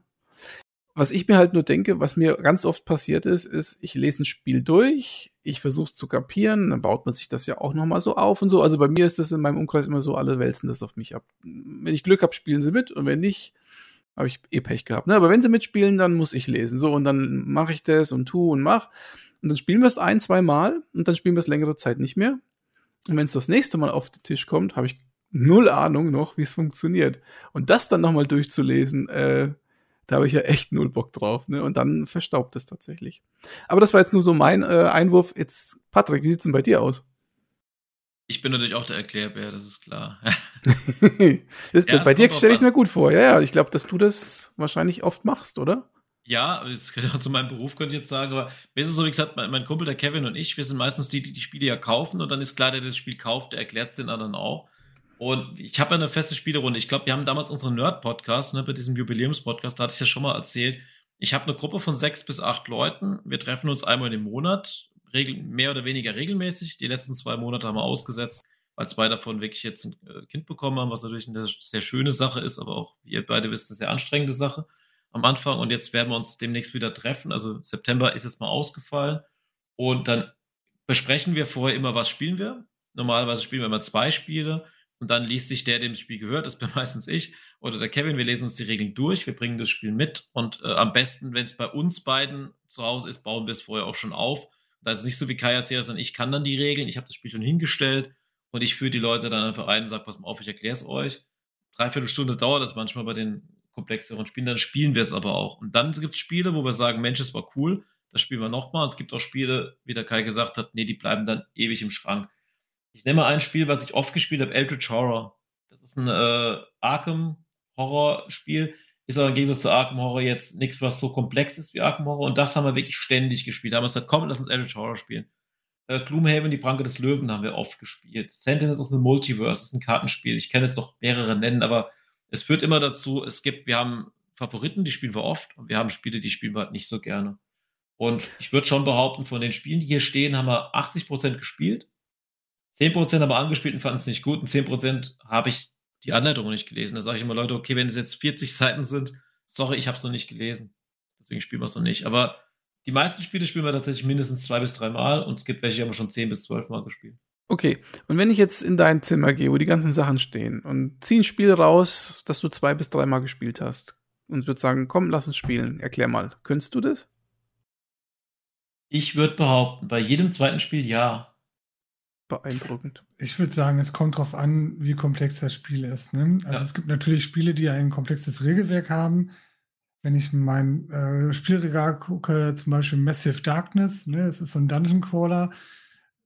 Was ich mir halt nur denke, was mir ganz oft passiert ist, ist, ich lese ein Spiel durch, ich versuche es zu kapieren, dann baut man sich das ja auch nochmal so auf und so. Also bei mir ist das in meinem Umkreis immer so, alle wälzen das auf mich ab. Wenn ich Glück habe, spielen sie mit und wenn nicht, habe ich eh Pech gehabt. Ne? Aber wenn sie mitspielen, dann muss ich lesen. So, und dann mache ich das und tu und mach. Und dann spielen wir es ein, zwei Mal und dann spielen wir es längere Zeit nicht mehr. Und wenn es das nächste Mal auf den Tisch kommt, habe ich null Ahnung noch, wie es funktioniert. Und das dann nochmal durchzulesen, äh, da habe ich ja echt null Bock drauf. Ne? Und dann verstaubt es tatsächlich. Aber das war jetzt nur so mein äh, Einwurf. Jetzt, Patrick, wie sieht es denn bei dir aus? Ich bin natürlich auch der Erklärbär, das ist klar. das, ja, bei dir stelle ich es mir gut vor. Ja, ja, ich glaube, dass du das wahrscheinlich oft machst, oder? Ja, das könnte auch zu meinem Beruf, könnte ich jetzt sagen, aber mir ist es so, wie gesagt, mein, mein, Kumpel, der Kevin und ich, wir sind meistens die, die die Spiele ja kaufen und dann ist klar, der das Spiel kauft, der erklärt es den anderen auch. Und ich habe ja eine feste Spielrunde. Ich glaube, wir haben damals unseren Nerd-Podcast, ne, bei diesem Jubiläums-Podcast, da hatte ich ja schon mal erzählt. Ich habe eine Gruppe von sechs bis acht Leuten. Wir treffen uns einmal im Monat, regel, mehr oder weniger regelmäßig. Die letzten zwei Monate haben wir ausgesetzt, weil zwei davon wirklich jetzt ein äh, Kind bekommen haben, was natürlich eine sehr schöne Sache ist, aber auch, wie ihr beide wisst, eine sehr anstrengende Sache am Anfang. Und jetzt werden wir uns demnächst wieder treffen. Also September ist jetzt mal ausgefallen. Und dann besprechen wir vorher immer, was spielen wir. Normalerweise spielen wir immer zwei Spiele und dann liest sich der, dem das Spiel gehört, das bin meistens ich oder der Kevin, wir lesen uns die Regeln durch, wir bringen das Spiel mit und äh, am besten, wenn es bei uns beiden zu Hause ist, bauen wir es vorher auch schon auf. Da ist es nicht so wie Kai erzählt, sondern ich kann dann die Regeln, ich habe das Spiel schon hingestellt und ich führe die Leute dann einfach ein und sage, pass mal auf, ich erkläre es euch. Dreiviertel Stunde dauert das manchmal bei den komplexeren Spielen, dann spielen wir es aber auch. Und dann gibt es Spiele, wo wir sagen, Mensch, es war cool, das spielen wir nochmal. Es gibt auch Spiele, wie der Kai gesagt hat, nee, die bleiben dann ewig im Schrank. Ich nehme ein Spiel, was ich oft gespielt habe, Eldritch Horror. Das ist ein äh, Arkham-Horror-Spiel. Ist aber im Gegensatz zu Arkham Horror jetzt nichts, was so komplex ist wie Arkham Horror. Und das haben wir wirklich ständig gespielt. Da haben wir gesagt, komm, lass uns Eldritch Horror spielen. Äh, Gloomhaven, die Pranke des Löwen, haben wir oft gespielt. Sentinels of the Multiverse ist ein Kartenspiel. Ich kann jetzt noch mehrere nennen, aber es führt immer dazu, es gibt, wir haben Favoriten, die spielen wir oft und wir haben Spiele, die spielen wir halt nicht so gerne. Und ich würde schon behaupten, von den Spielen, die hier stehen, haben wir 80% gespielt. 10% aber angespielt und fanden es nicht gut und 10% habe ich die Anleitung nicht gelesen. Da sage ich immer, Leute, okay, wenn es jetzt 40 Seiten sind, sorry, ich habe es noch nicht gelesen. Deswegen spielen wir es noch nicht. Aber die meisten Spiele spielen wir tatsächlich mindestens zwei bis drei Mal und es gibt welche, die haben wir schon zehn bis zwölf Mal gespielt. Okay, und wenn ich jetzt in dein Zimmer gehe, wo die ganzen Sachen stehen und ziehe ein Spiel raus, das du zwei bis dreimal gespielt hast und würde sagen, komm, lass uns spielen, erklär mal, könntest du das? Ich würde behaupten, bei jedem zweiten Spiel ja beeindruckend. Ich würde sagen, es kommt darauf an, wie komplex das Spiel ist. Ne? Also ja. es gibt natürlich Spiele, die ein komplexes Regelwerk haben. Wenn ich in mein äh, Spielregal gucke, zum Beispiel Massive Darkness, ne? das ist so ein Dungeon Crawler.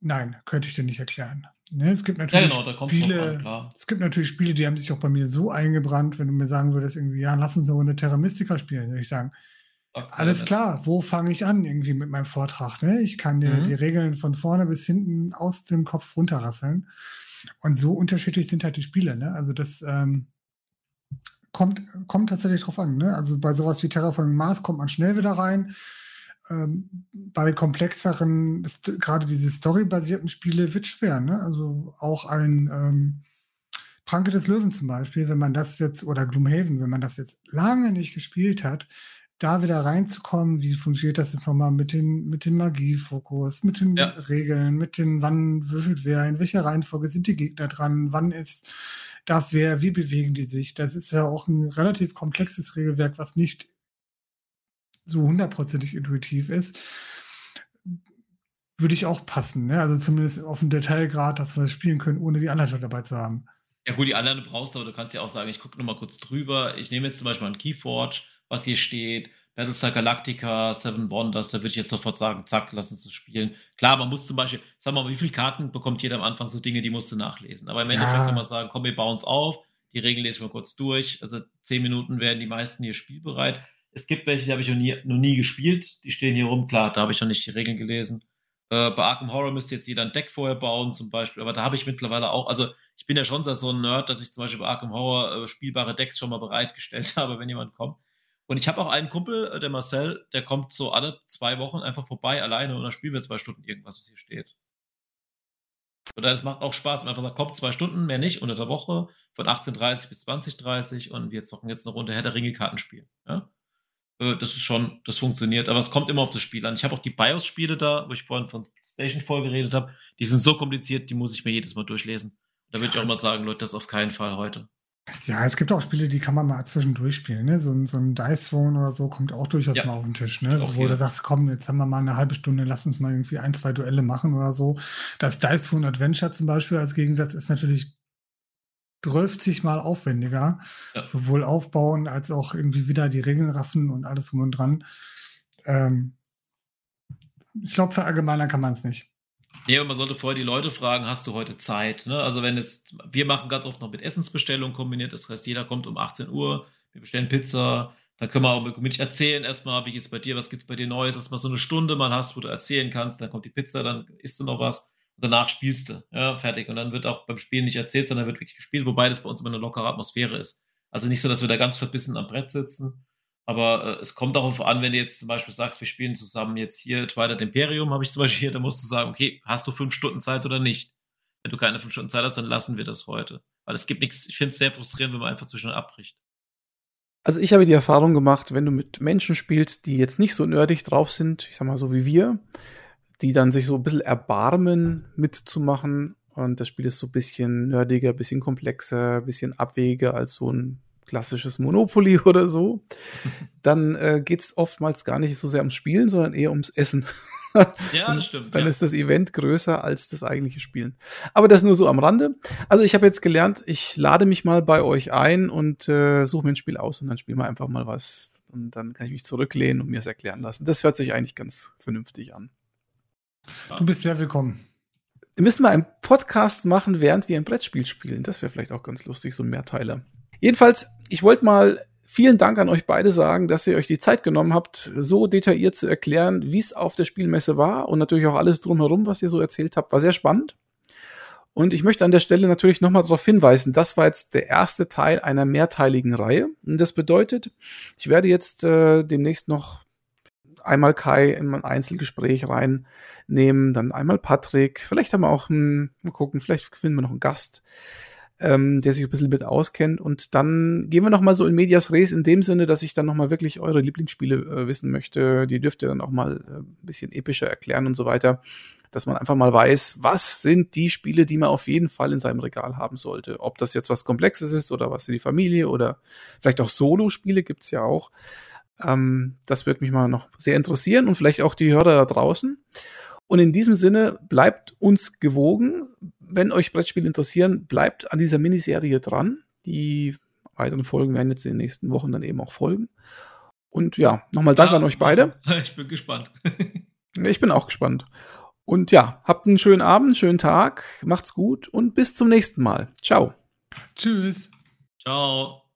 Nein, könnte ich dir nicht erklären. Ne? Es gibt natürlich ja, genau, Spiele, an, es gibt natürlich Spiele, die haben sich auch bei mir so eingebrannt, wenn du mir sagen würdest, irgendwie, ja, lass uns eine Runde Terra Mystica spielen, würde ich sagen, alles klar, wo fange ich an irgendwie mit meinem Vortrag? Ne? Ich kann dir mhm. die Regeln von vorne bis hinten aus dem Kopf runterrasseln. Und so unterschiedlich sind halt die Spiele. Ne? Also das ähm, kommt, kommt tatsächlich drauf an. Ne? Also bei sowas wie Terraforming Mars kommt man schnell wieder rein. Ähm, bei komplexeren, gerade diese storybasierten Spiele wird schwer. Ne? Also auch ein ähm, Pranke des Löwen zum Beispiel, wenn man das jetzt, oder Gloomhaven, wenn man das jetzt lange nicht gespielt hat, da wieder reinzukommen, wie funktioniert das jetzt nochmal mit den, mit dem Magiefokus, mit den ja. Regeln, mit den, wann würfelt wer, in welcher Reihenfolge sind die Gegner dran, wann ist, darf wer, wie bewegen die sich. Das ist ja auch ein relativ komplexes Regelwerk, was nicht so hundertprozentig intuitiv ist. Würde ich auch passen, ne? Also zumindest auf dem Detailgrad, dass wir es spielen können, ohne die Anleitung dabei zu haben. Ja gut, die Anleitung brauchst du, aber du kannst ja auch sagen, ich gucke nochmal kurz drüber. Ich nehme jetzt zum Beispiel einen Keyforge, was hier steht. Battlestar Galactica, Seven Wonders, da würde ich jetzt sofort sagen, zack, lass uns das spielen. Klar, man muss zum Beispiel, sag mal, wie viele Karten bekommt jeder am Anfang so Dinge, die musst du nachlesen. Aber im Endeffekt ja. kann man sagen, komm, wir bauen es auf, die Regeln lesen wir kurz durch. Also zehn Minuten werden die meisten hier spielbereit. Es gibt welche, die habe ich noch nie, noch nie gespielt, die stehen hier rum, klar, da habe ich noch nicht die Regeln gelesen. Äh, bei Arkham Horror müsste jetzt jeder ein Deck vorher bauen, zum Beispiel. Aber da habe ich mittlerweile auch, also ich bin ja schon so ein Nerd, dass ich zum Beispiel bei Arkham Horror äh, spielbare Decks schon mal bereitgestellt habe, wenn jemand kommt. Und ich habe auch einen Kumpel, äh, der Marcel, der kommt so alle zwei Wochen einfach vorbei alleine und dann spielen wir zwei Stunden irgendwas, was hier steht. Und das macht auch Spaß, wenn man einfach sagt, kommt zwei Stunden, mehr nicht, unter der Woche, von 18.30 bis 20.30 und wir zocken jetzt eine Runde Herr der Ringe Kartenspiel. Ja? Äh, das ist schon, das funktioniert, aber es kommt immer auf das Spiel an. Ich habe auch die BIOS-Spiele da, wo ich vorhin von Station voll geredet habe, die sind so kompliziert, die muss ich mir jedes Mal durchlesen. Da würde ich auch mal sagen, Leute, das auf keinen Fall heute. Ja, es gibt auch Spiele, die kann man mal zwischendurch spielen. Ne? So, so ein Dice Phone oder so kommt auch durchaus ja. mal auf den Tisch. Ne? Wo du sagst, komm, jetzt haben wir mal eine halbe Stunde, lass uns mal irgendwie ein, zwei Duelle machen oder so. Das Dice Phone Adventure zum Beispiel als Gegensatz ist natürlich 12 mal aufwendiger. Ja. Sowohl aufbauen als auch irgendwie wieder die Regeln raffen und alles drum und dran. Ähm, ich glaube, verallgemeinern kann man es nicht. Und man sollte vorher die Leute fragen, hast du heute Zeit? Ne? Also wenn es, wir machen ganz oft noch mit Essensbestellung kombiniert, das heißt, jeder kommt um 18 Uhr, wir bestellen Pizza, dann können wir auch mit erzählen erstmal, wie geht es bei dir, was gibt es bei dir Neues, dass man so eine Stunde mal hast, wo du erzählen kannst, dann kommt die Pizza, dann isst du noch was und danach spielst du, ja, fertig. Und dann wird auch beim Spielen nicht erzählt, sondern wird wirklich gespielt, wobei das bei uns immer eine lockere Atmosphäre ist. Also nicht so, dass wir da ganz verbissen am Brett sitzen, aber äh, es kommt darauf an, wenn du jetzt zum Beispiel sagst, wir spielen zusammen jetzt hier Twilight Imperium, habe ich zum Beispiel hier, da musst du sagen, okay, hast du fünf Stunden Zeit oder nicht? Wenn du keine fünf Stunden Zeit hast, dann lassen wir das heute. Weil es gibt nichts, ich finde es sehr frustrierend, wenn man einfach zwischen abbricht. Also ich habe die Erfahrung gemacht, wenn du mit Menschen spielst, die jetzt nicht so nerdig drauf sind, ich sag mal so wie wir, die dann sich so ein bisschen erbarmen mitzumachen und das Spiel ist so ein bisschen nerdiger, ein bisschen komplexer, ein bisschen abwegiger als so ein klassisches Monopoly oder so, dann äh, geht es oftmals gar nicht so sehr ums Spielen, sondern eher ums Essen. ja, das stimmt. Dann ja. ist das Event größer als das eigentliche Spielen. Aber das nur so am Rande. Also ich habe jetzt gelernt, ich lade mich mal bei euch ein und äh, suche mir ein Spiel aus und dann spielen wir einfach mal was. Und dann kann ich mich zurücklehnen und mir es erklären lassen. Das hört sich eigentlich ganz vernünftig an. Du bist sehr willkommen. Wir müssen mal einen Podcast machen, während wir ein Brettspiel spielen. Das wäre vielleicht auch ganz lustig, so ein Mehrteiler. Jedenfalls, ich wollte mal vielen Dank an euch beide sagen, dass ihr euch die Zeit genommen habt, so detailliert zu erklären, wie es auf der Spielmesse war und natürlich auch alles drumherum, was ihr so erzählt habt, war sehr spannend. Und ich möchte an der Stelle natürlich nochmal darauf hinweisen, das war jetzt der erste Teil einer mehrteiligen Reihe. Und das bedeutet, ich werde jetzt äh, demnächst noch einmal Kai in ein Einzelgespräch reinnehmen, dann einmal Patrick, vielleicht haben wir auch, einen, mal gucken, vielleicht finden wir noch einen Gast ähm, der sich ein bisschen mit auskennt. Und dann gehen wir noch mal so in Medias Res in dem Sinne, dass ich dann noch mal wirklich eure Lieblingsspiele äh, wissen möchte. Die dürft ihr dann auch mal äh, ein bisschen epischer erklären und so weiter. Dass man einfach mal weiß, was sind die Spiele, die man auf jeden Fall in seinem Regal haben sollte. Ob das jetzt was Komplexes ist oder was für die Familie oder vielleicht auch Solo-Spiele gibt's ja auch. Ähm, das wird mich mal noch sehr interessieren und vielleicht auch die Hörer da draußen. Und in diesem Sinne bleibt uns gewogen. Wenn euch Brettspiele interessieren, bleibt an dieser Miniserie dran. Die weiteren Folgen werden jetzt in den nächsten Wochen dann eben auch folgen. Und ja, nochmal Dank ja, an euch beide. Ich bin gespannt. ich bin auch gespannt. Und ja, habt einen schönen Abend, schönen Tag, macht's gut und bis zum nächsten Mal. Ciao. Tschüss. Ciao.